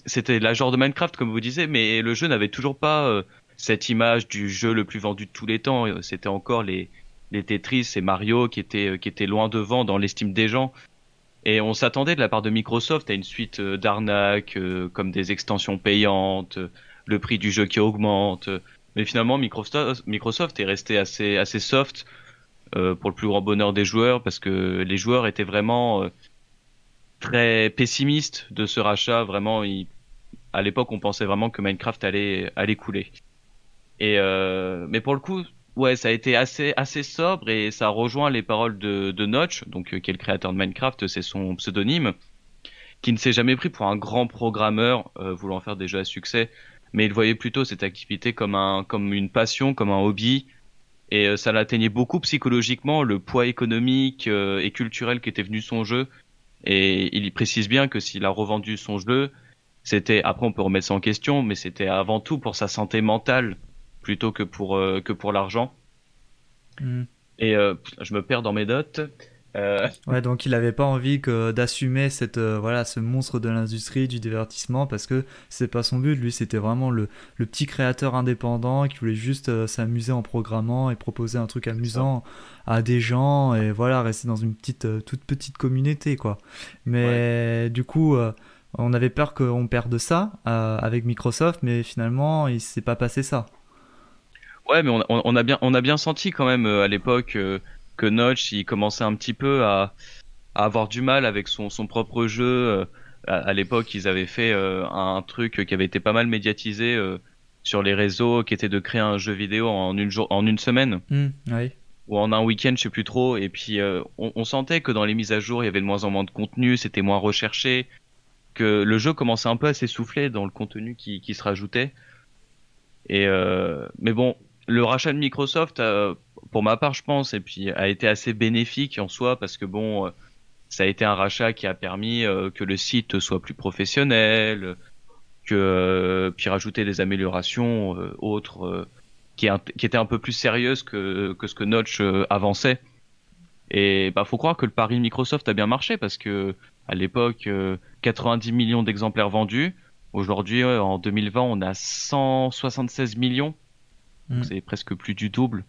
c'était la genre de Minecraft comme vous disiez, mais le jeu n'avait toujours pas cette image du jeu le plus vendu de tous les temps. C'était encore les, les Tetris et Mario qui étaient, qui étaient loin devant dans l'estime des gens. Et on s'attendait de la part de Microsoft à une suite euh, d'arnaques, euh, comme des extensions payantes, le prix du jeu qui augmente. Mais finalement, Microsoft, est resté assez, assez soft euh, pour le plus grand bonheur des joueurs, parce que les joueurs étaient vraiment très pessimistes de ce rachat. Vraiment, à l'époque, on pensait vraiment que Minecraft allait, allait couler. Et euh, mais pour le coup, ouais, ça a été assez assez sobre et ça rejoint les paroles de, Notch, donc euh, qui est le créateur de Minecraft, c'est son pseudonyme, qui ne s'est jamais pris pour un grand programmeur euh, voulant faire des jeux à succès, mais il voyait plutôt cette activité comme un comme une passion, comme un hobby. Et ça l'atteignait beaucoup psychologiquement, le poids économique et culturel qui était venu son jeu. Et il précise bien que s'il a revendu son jeu, c'était après on peut remettre ça en question, mais c'était avant tout pour sa santé mentale plutôt que pour, euh, que pour l'argent. Hmm. Et euh, je me perds dans mes notes. Euh, ouais, donc il n'avait pas envie que d'assumer cette voilà ce monstre de l'industrie du divertissement parce que c'est pas son but. Lui, c'était vraiment le, le, petit créateur indépendant qui voulait juste s'amuser en programmant et proposer un truc amusant à des gens et voilà rester dans une petite toute petite communauté quoi. Mais du coup on avait peur qu'on perde ça avec Microsoft, mais finalement, il s'est pas passé ça. Ouais, mais on, a bien, on a bien senti quand même à l'époque que Notch, il commençait un petit peu à, avoir du mal avec son, son propre jeu. À, l'époque, ils avaient fait un truc qui avait été pas mal médiatisé sur les réseaux, qui était de créer un jeu vidéo en une, jour, en une semaine. Mmh, oui ou en un week-end, je sais plus trop. Et puis euh, on, sentait que dans les mises à jour, il y avait de moins en moins de contenu, c'était moins recherché, que le jeu commençait un peu à s'essouffler dans le contenu qui, qui se rajoutait. Et euh, mais bon, le rachat de Microsoft, euh, pour ma part, je pense, et puis a été assez bénéfique en soi parce que bon, ça a été un rachat qui a permis que le site soit plus professionnel, que puis rajouter des améliorations autres qui, était un peu plus sérieuse que, que ce que Notch euh, avançait. Et bah faut croire que le pari Microsoft a bien marché parce que à l'époque 90 euh, millions d'exemplaires vendus. Aujourd'hui en 2020 on a 176 millions. Mm. C'est presque plus du double.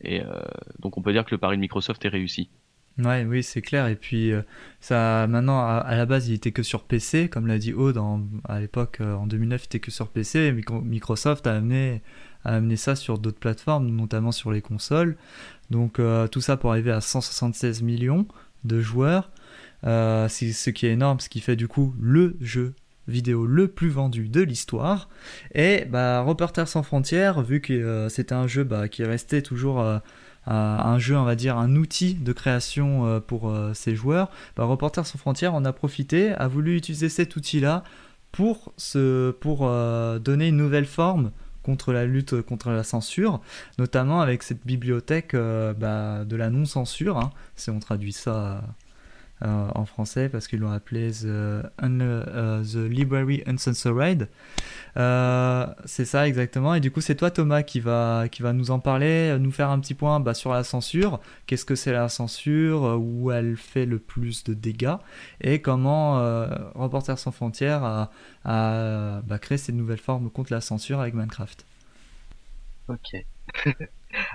Et euh, donc on peut dire que le pari de Microsoft est réussi. Ouais, oui, c'est clair. Et puis, ça, maintenant, à, la base, il était que sur PC, comme l'a dit Aude, à l'époque, en 2009, il était que sur PC. Et Microsoft a amené à amener ça sur d'autres plateformes, notamment sur les consoles. Donc euh, tout ça pour arriver à 176 millions de joueurs, euh, ce qui est énorme, ce qui fait du coup le jeu vidéo le plus vendu de l'histoire. Et bah, Reporters sans frontières, vu que euh, c'était un jeu bah, qui restait toujours un jeu, on va dire, un outil de création pour ses joueurs, bah, Reporters sans frontières en a profité, a voulu utiliser cet outil-là pour, pour donner une nouvelle forme contre la lutte contre la censure, notamment avec cette bibliothèque euh, bah, de la non-censure, hein, si on traduit ça euh, en français, parce qu'ils l'ont appelé The, euh, the Library Uncensored. c'est ça exactement, et du coup c'est toi Thomas qui va, qui va nous en parler, nous faire un petit point bah, sur la censure, qu'est-ce que c'est la censure, où elle fait le plus de dégâts, et comment Reporters sans frontières a à bah, créer ces nouvelles formes contre la censure avec Minecraft. Ok.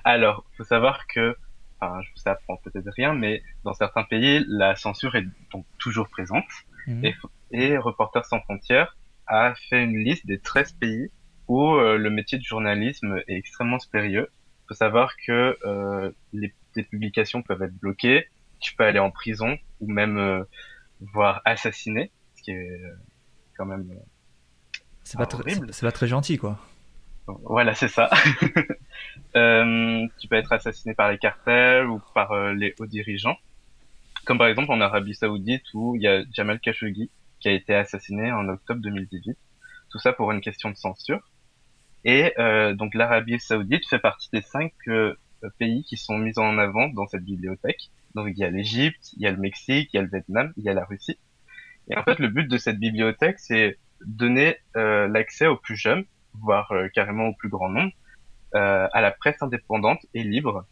Alors, faut savoir que, enfin, je vous apprends peut-être rien, mais dans certains pays, la censure est donc toujours présente. Mhm. Et, Reporters sans frontières a fait une liste des 13 pays où euh, le métier de journalisme est extrêmement spérieux. Il faut savoir que euh, les, publications peuvent être bloquées, tu peux aller en prison ou même euh, voire assassiné, ce qui est quand même. C'est pas, c'est pas très gentil, quoi. Voilà, c'est ça. euh, tu peux être assassiné par les cartels ou par euh, les hauts dirigeants. Comme par exemple en Arabie Saoudite où il y a Jamal Khashoggi qui a été assassiné en octobre 2018. Tout ça pour une question de censure. Et euh, donc l'Arabie Saoudite fait partie des cinq euh, pays qui sont mis en avant dans cette bibliothèque. Donc il y a l'Égypte, il y a le Mexique, il y a le Vietnam, il y a la Russie. Et en fait, le but de cette bibliothèque, c'est donner euh, l'accès aux plus jeunes, voire euh, carrément au plus grand nombre, euh, à la presse indépendante et libre.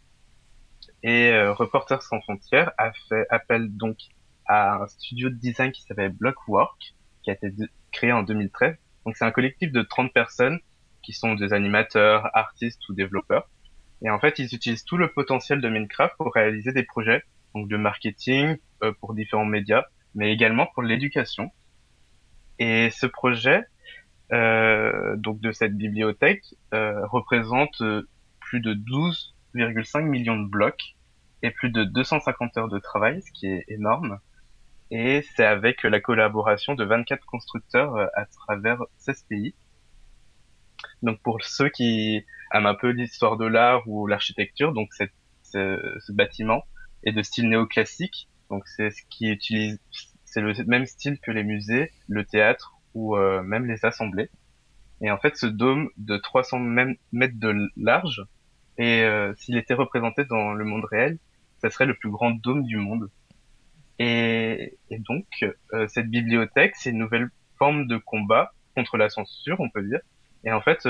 Et Reporters sans frontières a fait appel donc à un studio de design qui s'appelle Blockwork, qui a été créé en 2013. Donc c'est un collectif de 30 personnes qui sont des animateurs, artistes ou développeurs. Et en fait, ils utilisent tout le potentiel de Minecraft pour réaliser des projets donc de marketing pour différents médias, mais également pour l'éducation. Et ce projet, euh, donc de cette bibliothèque, euh, représente euh, plus de 12,5 millions de blocs et plus de 250 heures de travail, ce qui est énorme. Et c'est avec la collaboration de 24 constructeurs euh, à travers 16 pays. Donc pour ceux qui aiment un peu l'histoire de l'art ou l'architecture, donc cette, ce, ce, bâtiment est de style néoclassique. Donc c'est ce qui utilise c'est le même style que les musées, le théâtre ou euh, même les assemblées. Et en fait, ce dôme de 300 mètres de large, et euh, s'il était représenté dans le monde réel, ça serait le plus grand dôme du monde. Et, et donc, euh, cette bibliothèque, c'est une nouvelle forme de combat contre la censure, on peut dire. Et en fait,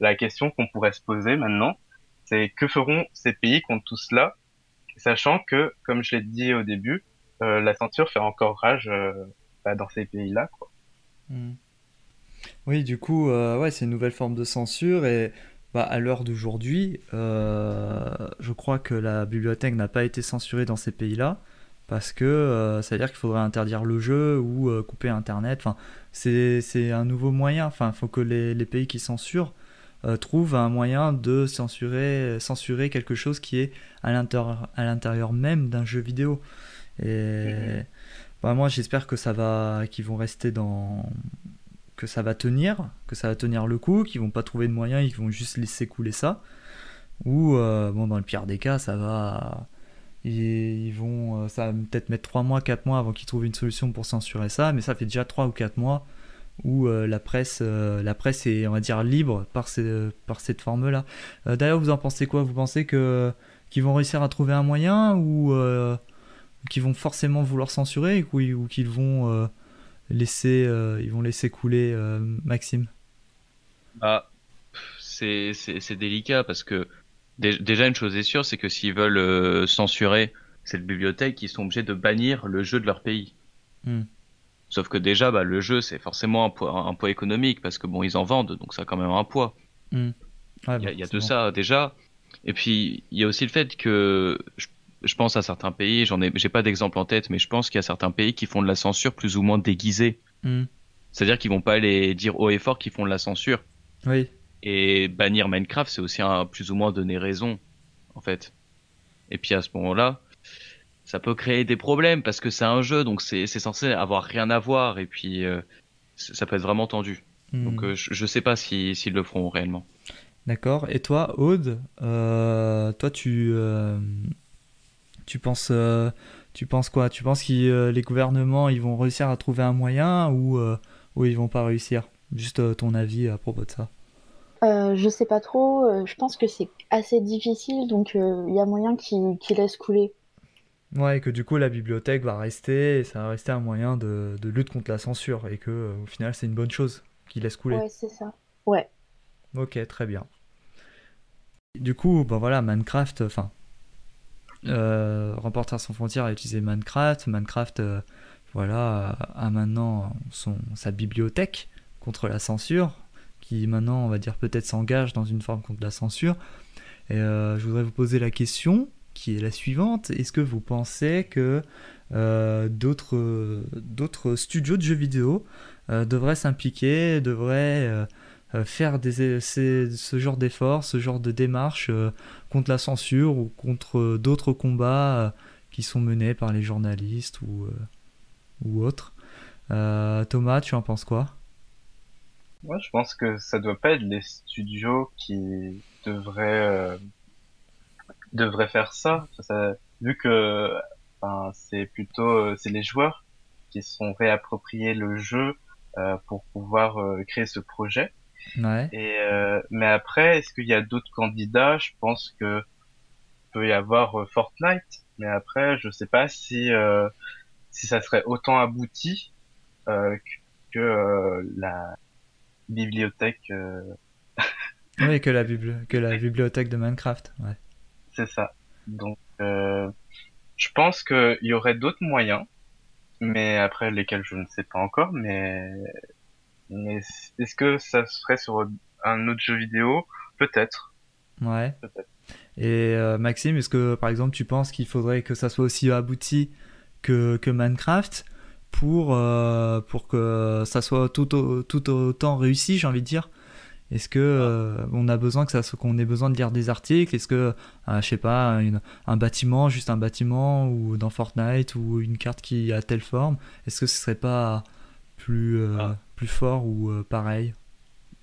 la question qu'on pourrait se poser maintenant, c'est que feront ces pays contre tout cela, sachant que, comme je l'ai dit au début, euh, la ceinture fait encore rage euh, bah, dans ces pays-là. Hmm. Oui, du coup, euh, c'est une nouvelle forme de censure et bah, à l'heure d'aujourd'hui, je crois que la bibliothèque n'a pas été censurée dans ces pays-là. parce que ça veut dire qu'il faudrait interdire le jeu ou couper Internet. C'est un nouveau moyen. Enfin, il faut que les, pays qui censurent trouvent un moyen de censurer, censurer quelque chose qui est à l'intérieur même d'un jeu vidéo. Mhm. Bah, moi, j'espère que ça va, qu'ils vont rester dans, que ça va tenir, que ça va tenir le coup, qu'ils vont pas trouver de moyens, ils vont juste laisser couler ça. Ou euh, bon, dans le pire des cas, ça va, ils, vont, euh, ça va peut-être mettre 3 mois, 4 mois avant qu'ils trouvent une solution pour censurer ça, mais ça fait déjà 3 ou 4 mois où euh, la presse, la presse est, on va dire, libre par, par cette forme-là. D'ailleurs, vous en pensez quoi? Vous pensez que qu'ils vont réussir à trouver un moyen ou qu'ils vont forcément vouloir censurer ou, ou qu'ils vont laisser, euh, ils vont laisser couler euh, Maxime? Bah, c'est délicat parce que déjà une chose est sûre, c'est que s'ils veulent euh, censurer cette bibliothèque, ils sont obligés de bannir le jeu de leur pays. Hmm. Sauf que déjà, bah, le jeu, c'est forcément un poids, un poids économique parce que bon, ils en vendent, donc ça a quand même un poids. Hmm. il y a, de ça déjà. Et puis, il y a aussi le fait que je pense à certains pays, j'en ai, j'ai pas d'exemple en tête, mais je pense qu'il y a certains pays qui font de la censure plus ou moins déguisée. Hmm. C'est-à-dire qu'ils vont pas aller dire haut et fort qu'ils font de la censure. Oui. Et bannir Minecraft, c'est aussi un, plus ou moins donner raison, en fait. Et puis à ce moment-là, ça peut créer des problèmes parce que c'est un jeu, donc c'est, censé avoir rien à voir, et puis euh, ça peut être vraiment tendu. Hmm. Donc euh, je, je sais pas s'ils le feront réellement. D'accord. Et toi, Aude, euh, toi tu tu penses, euh, tu penses quoi? Tu penses que euh, les gouvernements ils vont réussir à trouver un moyen ou, euh, ou ils vont pas réussir? Juste ton avis à propos de ça. je sais pas trop. je pense que c'est assez difficile, donc il y a moyen qu'ils laissent couler. Ouais, et que du coup la bibliothèque va rester, et ça va rester un moyen de, de lutte contre la censure, et que au final c'est une bonne chose qu'ils laissent couler. Ouais, c'est ça. Ouais. Ok, très bien. Du coup, ben voilà, Minecraft, enfin, euh, Reporter sans frontières a utilisé Minecraft. Minecraft, euh, voilà, a maintenant son, sa bibliothèque contre la censure, qui maintenant, on va dire, peut-être s'engage dans une forme contre la censure. Et euh, je voudrais vous poser la question qui est la suivante. Est-ce que vous pensez que d'autres studios de jeux vidéo devraient s'impliquer, devraient euh, faire des, ce genre d'efforts, ce genre de démarches euh, contre la censure ou contre euh, d'autres combats qui sont menés par les journalistes ou, ou autres. Thomas, tu en penses quoi? Moi, je pense que ça doit pas être les studios qui devraient devraient faire ça, vu que c'est plutôt c'est les joueurs qui sont réappropriés le jeu pour pouvoir créer ce projet. Ouais. Et euh, mais après, est-ce qu'il y a d'autres candidats? Je pense que peut y avoir euh, Fortnite, mais après, je sais pas si euh, si ça serait autant abouti euh, que euh, la bibliothèque. oui, que la que la bibliothèque de Minecraft. Ouais. C'est ça. Donc, je pense qu'il y aurait d'autres moyens, mais après lesquels je ne sais pas encore, mais mais est-ce que ça serait sur un autre jeu vidéo? Peut-être. Ouais. Peut-être. Et euh, Maxime, est-ce que par exemple tu penses qu'il faudrait que ça soit aussi abouti que, que Minecraft pour, euh, pour que ça soit tout, tout autant réussi, j'ai envie de dire? Est-ce que euh, on a besoin que ça qu'on ait besoin de lire des articles? Est-ce que je sais pas un bâtiment, juste un bâtiment ou dans Fortnite ou une carte qui a telle forme Est-ce que ce serait pas plus ah plus fort ou euh, pareil?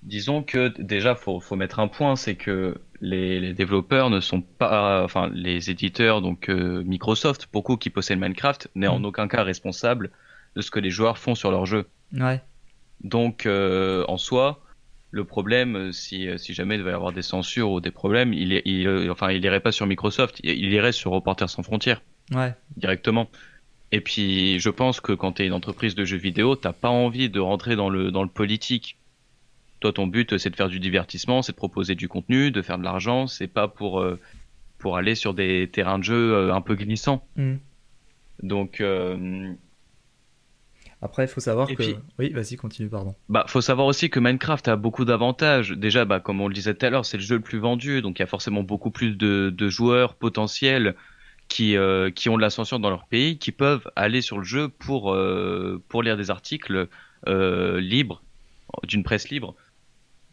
Disons que déjà, faut, faut mettre un point, c'est que les, développeurs ne sont pas, enfin les éditeurs, donc euh, Microsoft, beaucoup qui possèdent Minecraft, n'est en mm. aucun cas responsable de ce que les joueurs font sur leur jeu. Ouais. Donc euh, en soi, le problème, si, si jamais il devait y avoir des censures ou des problèmes, il, il, enfin, il irait pas sur Microsoft, il, il irait sur Reporters sans frontières. Ouais. Directement. Et puis, je pense que quand tu es une entreprise de jeux vidéo, t'as pas envie de rentrer dans le, dans le politique. Toi, ton but, c'est de faire du divertissement, c'est de proposer du contenu, de faire de l'argent, c'est pas pour, euh, pour aller sur des terrains de jeu euh, un peu glissants. Mm. Donc, euh... après, il faut savoir que. oui, vas-y, continue, pardon. Bah, faut savoir aussi que Minecraft a beaucoup d'avantages. Déjà, bah, comme on le disait tout à l'heure, c'est le jeu le plus vendu, donc il y a forcément beaucoup plus de, de joueurs potentiels qui, euh, qui ont de la censure dans leur pays, qui peuvent aller sur le jeu pour, euh, pour lire des articles euh, libres, d'une presse libre.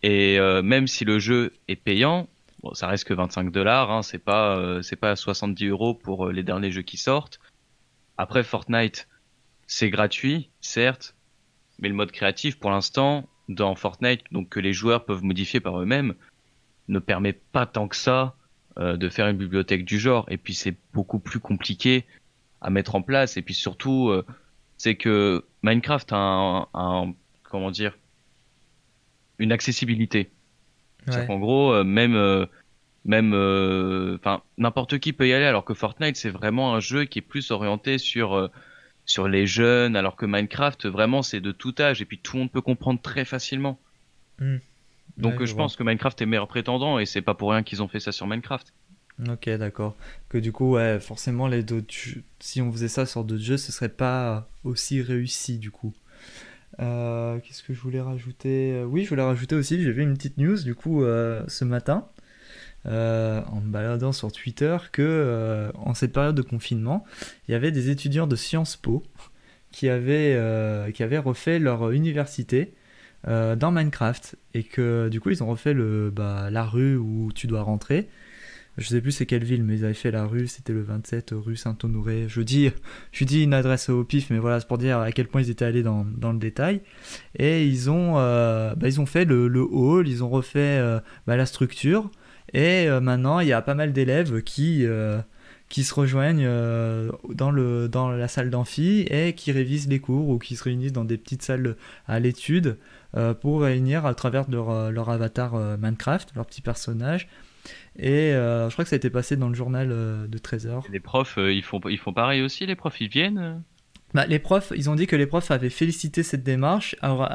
Et même si le jeu est payant, bon, ça reste que 25 dollars, hein, c'est pas, c'est pas 70 euros pour les derniers jeux qui sortent. Après Fortnite, c'est gratuit, certes, mais le mode créatif, pour l'instant, dans Fortnite, donc que les joueurs peuvent modifier par eux-mêmes, ne permet pas tant que ça euh, de faire une bibliothèque du genre. Et puis c'est beaucoup plus compliqué à mettre en place. Et puis surtout, euh, c'est que Minecraft a un, comment dire une accessibilité. En gros, euh, même même enfin n'importe qui peut y aller alors que Fortnite c'est vraiment un jeu qui est plus orienté sur sur les jeunes alors que Minecraft vraiment c'est de tout âge et puis tout le monde peut comprendre très facilement. Hmm. Donc je, pense que Minecraft est meilleur prétendant et c'est pas pour rien qu'ils ont fait ça sur Minecraft. Ok, d'accord. Que du coup, ouais, forcément, les si on faisait ça sur d'autres jeux, ce serait pas aussi réussi du coup. Euh, qu'est-ce que je voulais rajouter? Euh, Oui, je voulais rajouter aussi, j'ai vu une petite news du coup euh, ce matin en me baladant sur Twitter que en cette période de confinement, il y avait des étudiants de Sciences Po qui avaient, qui avaient refait leur université euh, dans Minecraft et que du coup ils ont refait le, bah, la rue où tu dois rentrer. Je sais plus c'est quelle ville, mais ils avaient fait la rue, c'était le 27 rue Saint-Honoré. Je dis, je dis une adresse au pif, mais voilà, c'est pour dire à quel point ils étaient allés dans, dans le détail. Et ils ont, euh, bah, ils ont fait le, le, hall, ils ont refait euh, bah, la structure. Et maintenant, il y a pas mal d'élèves qui, qui se rejoignent dans, le, dans la salle d'amphi et qui révisent les cours ou qui se réunissent dans des petites salles à l'étude euh, pour réunir à travers leur, euh, leur avatar euh, Minecraft, leur petit personnage. Et je crois que ça a été passé dans le journal de Trésor. Les profs, ils, font, ils font pareil aussi, les profs, ils viennent bah, les profs, ils ont dit que les profs avaient félicité cette démarche. Alors,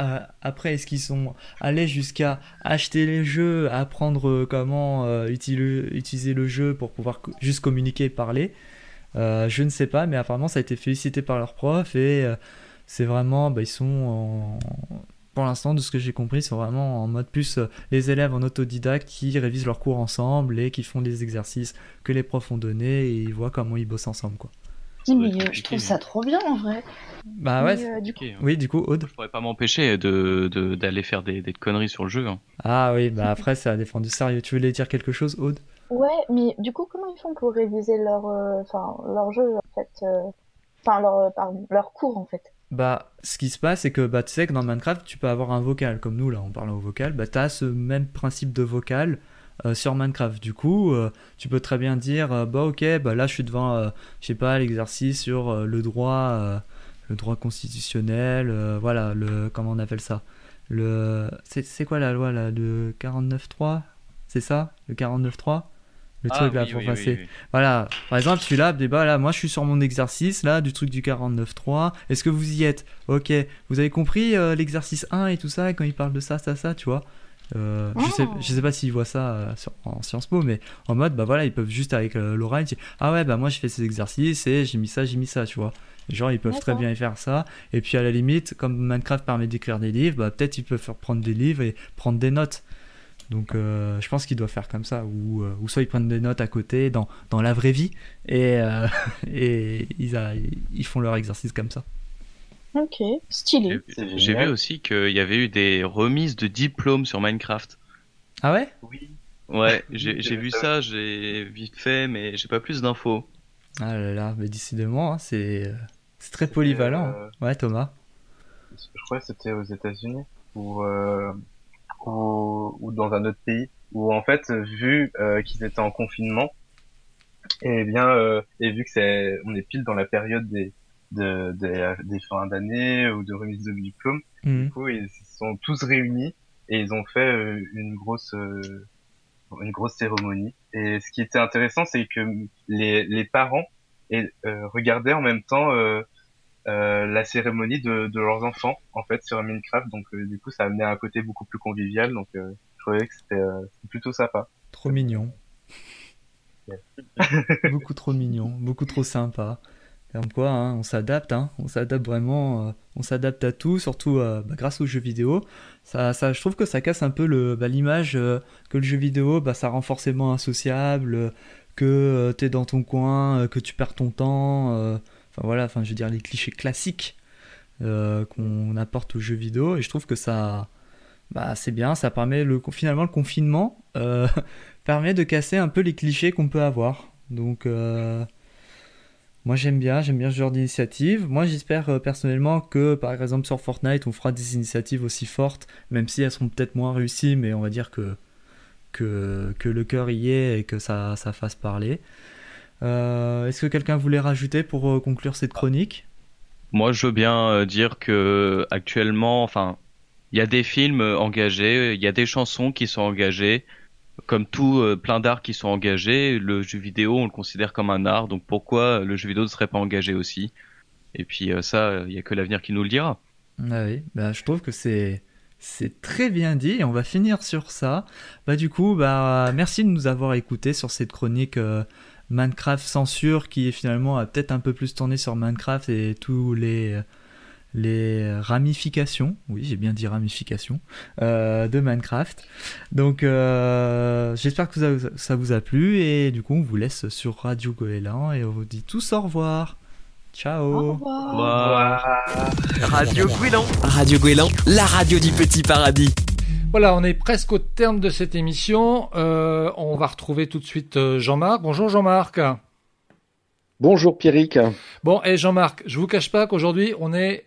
après, est-ce qu'ils sont allés jusqu'à acheter les jeux, apprendre comment utiliser, le jeu pour pouvoir juste communiquer et parler? Je ne sais pas, mais apparemment, ça a été félicité par leurs profs et c'est vraiment, bah, ils sont en pour l'instant, de ce que j'ai compris, c'est vraiment en mode plus euh, les élèves en autodidacte qui révisent leurs cours ensemble et qui font des exercices que les profs ont donnés et ils voient comment ils bossent ensemble. Quoi. mais euh, je trouve ça trop bien en vrai. Bah ouais. Euh, du coup... Oui, du coup, Aude. Je pourrais pas m'empêcher de, d'aller faire des, des, conneries sur le jeu. Hein. Ah oui, bah après, ça a défendu sérieux. Tu voulais dire quelque chose, Aude? Ouais, mais du coup, comment ils font pour réviser leur, enfin, leur jeu en fait Enfin, leur, leur cours en fait? Bah, ce qui se passe, c'est que bah, tu sais que dans Minecraft, tu peux avoir un vocal, comme nous là, on parle au vocal, bah, tu as ce même principe de vocal euh, sur Minecraft. Du coup, euh, tu peux très bien dire, euh, bah ok, bah là je suis devant, je sais pas, l'exercice sur le droit, le droit constitutionnel, voilà, le, comment on appelle ça? Le, c'est quoi la loi là, le 49.3 C'est ça, le 49.3 le truc ah là pour passer. Voilà, par exemple, tu là, débat là, moi je suis sur mon exercice là du truc du 49.3. Est-ce que vous y êtes? Ok, vous avez compris euh, l'exercice 1 et tout ça quand il parle de ça, ça, ça, tu vois? Euh, je, sais, je sais pas s'ils voient ça euh, en Sciences Po, mais en mode, bah voilà, ils peuvent juste avec l'oral dire Ah ouais, bah moi j'ai fait ces exercices et j'ai mis ça, j'ai mis ça, tu vois. Genre, ils peuvent très bien y faire ça. Et puis à la limite, comme Minecraft permet d'écrire des livres, bah peut-être ils peuvent faire prendre des livres et prendre des notes. Donc euh, je pense qu'il doit faire comme ça, ou, euh, ou soit ils prennent des notes à côté dans, dans la vraie vie et, euh, et ils, ils font leur exercice comme ça. Ok, stylé. J'ai vu aussi qu'il y avait eu des remises de diplômes sur Minecraft. Ah ouais? Oui. Ouais, j'ai vu ça, j'ai vite fait, mais j'ai pas plus d'infos. Ah là là, mais décidément, hein, c'est très polyvalent. Ouais, Thomas. Je crois que c'était aux États-Unis où ou, dans un autre pays où en fait vu euh, qu'ils étaient en confinement et eh bien euh, et vu que c'est on est pile dans la période des de, des fins d'année ou de remise de diplôme du mhm. coup ils sont tous réunis et ils ont fait euh, une grosse une grosse cérémonie et ce qui était intéressant c'est que les, les parents et, regardaient en même temps euh, la cérémonie de, de, leurs enfants en fait sur Minecraft. Donc euh, du coup ça amenait un côté beaucoup plus convivial. Donc euh, je trouvais que c'était plutôt sympa. Trop mignon. Beaucoup trop mignon beaucoup trop sympa. Comme quoi hein, on s'adapte hein, on s'adapte vraiment on s'adapte à tout surtout bah, grâce aux jeux vidéo. Ça, ça je trouve que ça casse un peu le bah, l'image que le jeu vidéo bah, ça rend forcément insociable que tu es dans ton coin, que tu perds ton temps. Voilà, enfin je veux dire les clichés classiques qu'on apporte aux jeux vidéo. Et je trouve que ça, bah, c'est bien, ça permet le, finalement le confinement permet de casser un peu les clichés qu'on peut avoir. Donc moi j'aime bien, j'aime bien ce genre d'initiative. Moi j'espère euh, personnellement que par exemple sur Fortnite on fera des initiatives aussi fortes, même si elles seront peut-être moins réussies, mais on va dire que, que, que le cœur y est et que ça, ça fasse parler. Euh, est-ce que quelqu'un voulait rajouter pour euh, conclure cette chronique? Moi je veux bien dire que actuellement, enfin, il y a des films engagés, il y a des chansons qui sont engagées comme tout euh, plein d'arts qui sont engagés, le jeu vidéo on le considère comme un art, donc pourquoi le jeu vidéo ne serait pas engagé aussi? Et puis euh, ça, il n'y a que l'avenir qui nous le dira. Ah oui, bah, je trouve que c'est c'est très bien dit et on va finir sur ça. Bah du coup, bah merci de nous avoir écoutés sur cette chronique euh, Minecraft censure qui est finalement peut-être un peu plus tournée sur Minecraft et tous les les ramifications, oui j'ai bien dit ramifications, euh, de Minecraft. Donc euh, j'espère que ça, vous a plu et du coup on vous laisse sur Radio Goéland et on vous dit tous au revoir. Ciao. Au revoir. Radio Goéland. Radio Goéland, la radio du petit paradis. Voilà, on est presque au terme de cette émission. Euh, on va retrouver tout de suite Jean-Marc. Bonjour Jean-Marc. Bonjour Pierrick. Bon, et Jean-Marc, je vous cache pas qu'aujourd'hui on est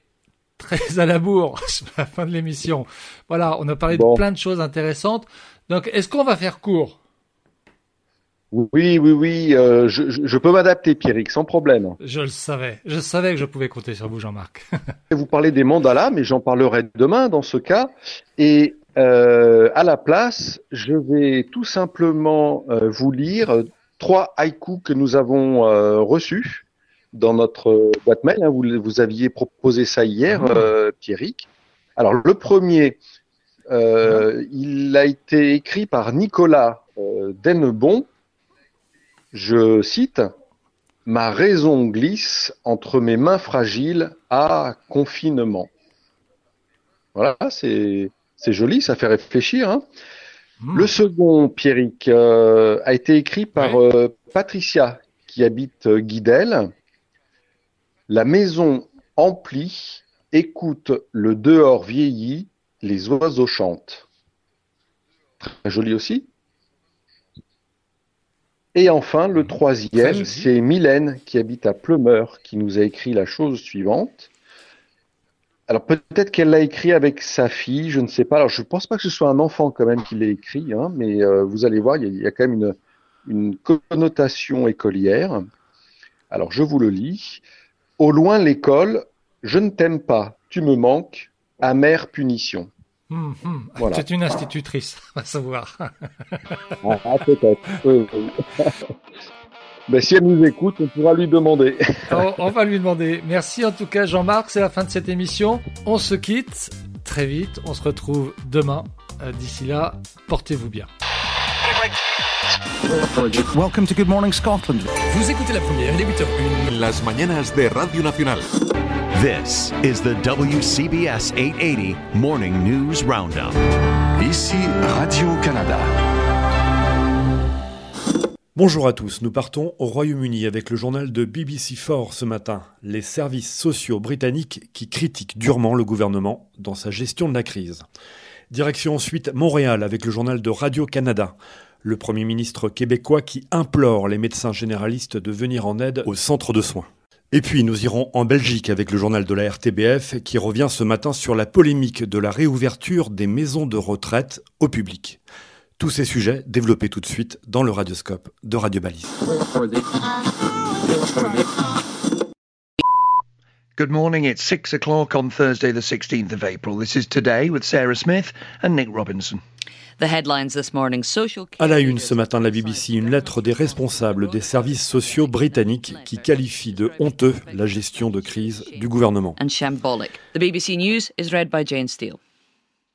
très à la bourre à la fin de l'émission. Voilà, on a parlé de plein de choses intéressantes. Donc, est-ce qu'on va faire court? Oui, oui, oui. Euh, je, peux m'adapter, Pierrick, sans problème. Je le savais. Je savais que je pouvais compter sur vous, Jean-Marc. vous parlez des mandalas, mais j'en parlerai demain dans ce cas. Et euh, à la place, je vais tout simplement euh, vous lire trois haïkus que nous avons reçus dans notre boîte mail. Hein, vous, vous, aviez proposé ça hier, ah. euh, Pierrick. Alors le premier, euh, il a été écrit par Nicolas euh, Denebon. Je cite Ma raison glisse entre mes mains fragiles à confinement. Voilà, c'est c'est joli, ça fait réfléchir. Hein. Hmm. Le second, Pierrick, euh, a été écrit par euh, Patricia, qui habite Guidel. La maison emplie écoute le dehors vieilli, les oiseaux chantent. Très joli aussi. Et enfin, le troisième, c'est Mylène qui habite à Plumeur qui nous a écrit la chose suivante. Alors peut-être qu'elle l'a écrit avec sa fille, je ne sais pas. Alors je ne pense pas que ce soit un enfant quand même qui l'a écrit, hein, mais euh, vous allez voir, il y, a quand même une, une connotation écolière. Alors je vous le lis. Au loin l'école, je ne t'aime pas, tu me manques, amère punition. Hum. C'est une institutrice, on va savoir. ah, peut-être. Ben, si elle nous écoute, on pourra lui demander. on, va lui demander. Merci en tout cas, Jean-Marc. C'est la fin de cette émission. On se quitte très vite. On se retrouve demain. Euh, d'ici là, portez-vous bien. Welcome to Good Morning Scotland. Vous écoutez la première, il est 8h01. Las mañanas de Radio Nacional. This is the WCBS 880 Morning News Roundup. Ici Radio-Canada. Bonjour à tous, nous partons au Royaume-Uni avec le journal de BBC4 ce matin, les services sociaux britanniques qui critiquent durement le gouvernement dans sa gestion de la crise. Direction ensuite Montréal avec le journal de Radio-Canada le Premier ministre québécois qui implore les médecins généralistes de venir en aide aux centres de soins. Et puis nous irons en Belgique avec le journal de la RTBF qui revient ce matin sur la polémique de la réouverture des maisons de retraite au public. Tous ces sujets développés tout de suite dans le radioscope de Radio Balise. Good morning, it's 6 o'clock on Thursday, the 16th of April. This is Today with Sarah Smith and Nick Robinson. À la une ce matin de la BBC, une lettre des responsables des services sociaux britanniques qui qualifie de honteux la gestion de crise du gouvernement.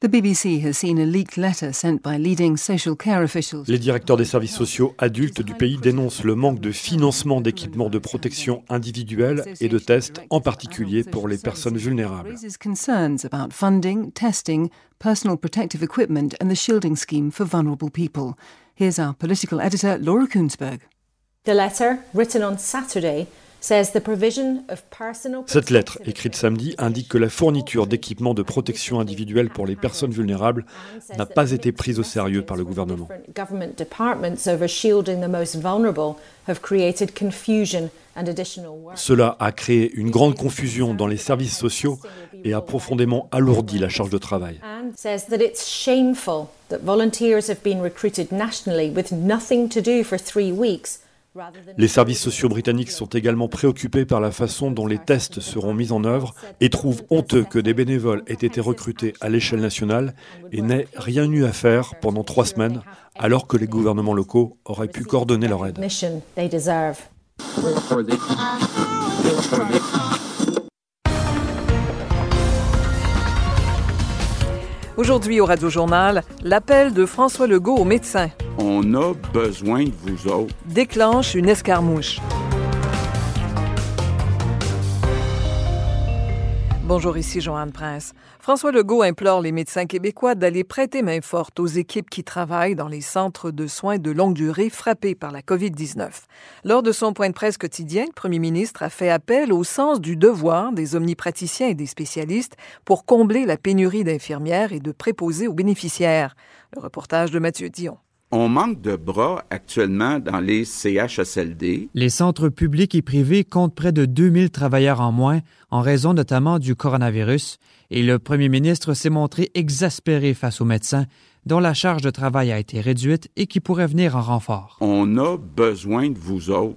The BBC News is read by Jane Steele. Les directeurs des services sociaux adultes du pays dénoncent le manque de financement d'équipements de protection individuelle et de tests, en particulier pour les personnes vulnérables. personal protective equipment and the shielding scheme for vulnerable people. Here's our political editor, Laura Koonsberg. The letter, written on Saturday, cette lettre, écrite samedi, indique que la fourniture d'équipements de protection individuelle pour les personnes vulnérables n'a pas été prise au sérieux par le gouvernement. Cela a créé une grande confusion dans les services sociaux et a profondément alourdi la charge de travail. Les services sociaux britanniques sont également préoccupés par la façon dont les tests seront mis en œuvre et trouvent honteux que des bénévoles aient été recrutés à l'échelle nationale et n'aient rien eu à faire pendant trois semaines alors que les gouvernements locaux auraient pu coordonner leur aide. Aujourd'hui au Radio Journal, l'appel de François Legault aux médecins. On a besoin de vous autres. Déclenche une escarmouche. Bonjour, ici Joanne Prince. François Legault implore les médecins québécois d'aller prêter main forte aux équipes qui travaillent dans les centres de soins de longue durée frappés par la COVID-19. Lors de son point de presse quotidien, le premier ministre a fait appel au sens du devoir des omnipraticiens et des spécialistes pour combler la pénurie d'infirmières et de préposés aux bénéficiaires. Le reportage de Mathieu Dion. On manque de bras actuellement dans les CHSLD. Les centres publics et privés comptent près de 2000 travailleurs en moins en raison notamment du coronavirus et le premier ministre s'est montré exaspéré face aux médecins dont la charge de travail a été réduite et qui pourraient venir en renfort. On a besoin de vous autres.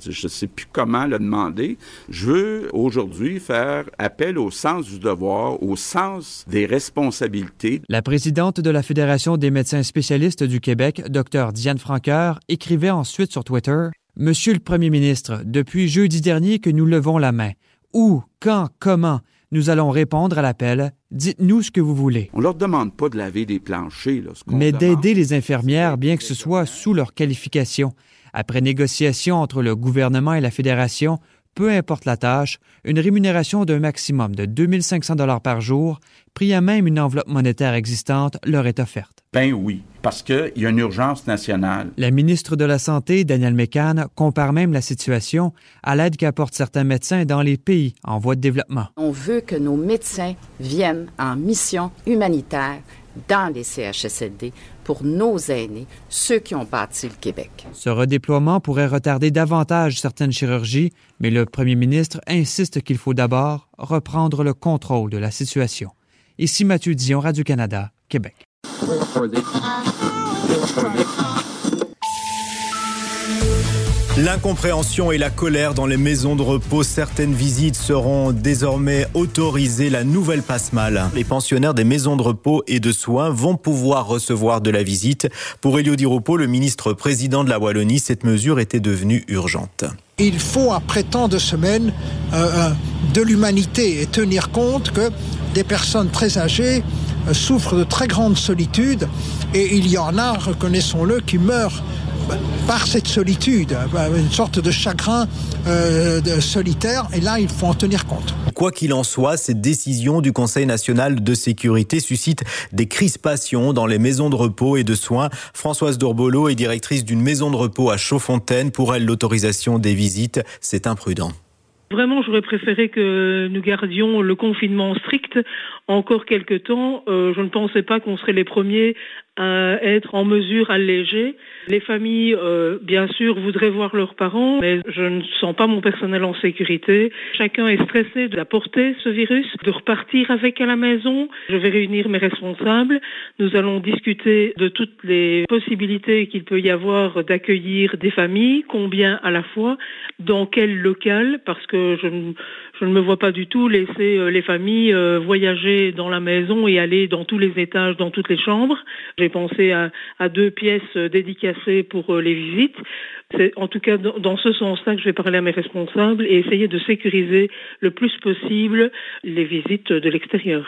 Je ne sais plus comment le demander. Je veux aujourd'hui faire appel au sens du devoir, au sens des responsabilités. La présidente de la Fédération des médecins spécialistes du Québec, Dr Diane Franqueur, écrivait ensuite sur Twitter Monsieur le Premier ministre, depuis jeudi dernier que nous levons la main. Où, quand, comment nous allons répondre à l'appel. Dites-nous ce que vous voulez. On leur demande pas de laver des planchers. Là, Mais d'aider les infirmières, bien que ce soit sous leur qualification. Après négociation entre le gouvernement et la fédération, peu importe la tâche, une rémunération d'un maximum de 2500 dollars par jour, pris à même une enveloppe monétaire existante, leur est offerte. Ben oui, parce qu'il y a une urgence nationale. La ministre de la Santé, Danielle McCann, compare même la situation à l'aide qu'apportent certains médecins dans les pays en voie de développement. On veut que nos médecins viennent en mission humanitaire dans les CHSLD pour nos aînés, ceux qui ont bâti le Québec. Ce redéploiement pourrait retarder davantage certaines chirurgies, mais le premier ministre insiste qu'il faut d'abord reprendre le contrôle de la situation. Ici Mathieu Dion, Radio-Canada, Québec. L'incompréhension et la colère dans les maisons de repos. Certaines visites seront désormais autorisées. La nouvelle passe mal. Les pensionnaires des maisons de repos et de soins vont pouvoir recevoir de la visite. Pour Elio Di Rupo, le ministre président de la Wallonie, cette mesure était devenue urgente. Il faut, après tant de semaines, euh, euh, de l'humanité et tenir compte que des personnes très âgées euh, souffrent de très grande solitude et il y en a, reconnaissons-le, qui meurent par cette solitude, une sorte de chagrin euh, solitaire, et là, il faut en tenir compte. Quoi qu'il en soit, cette décision du Conseil national de sécurité suscite des crispations dans les maisons de repos et de soins. Françoise Dourbolo est directrice d'une maison de repos à Chaudfontaine. Pour elle, l'autorisation des visites, c'est imprudent. Vraiment, j'aurais préféré que nous gardions le confinement strict encore quelque temps. Euh, je ne pensais pas qu'on serait les premiers à être en mesure allégée. Les familles, euh, bien sûr, voudraient voir leurs parents, mais je ne sens pas mon personnel en sécurité. Chacun est stressé d'apporter ce virus, de repartir avec à la maison. Je vais réunir mes responsables. Nous allons discuter de toutes les possibilités qu'il peut y avoir d'accueillir des familles, combien à la fois, dans quel local, parce que je ne, je ne me vois pas du tout laisser euh, les familles euh, voyager dans la maison et aller dans tous les étages, dans toutes les chambres. J'ai pensé à, à, deux pièces euh, dédicacées pour les visites. C'est en tout cas dans ce sens-là que je vais parler à mes responsables et essayer de sécuriser le plus possible les visites de l'extérieur.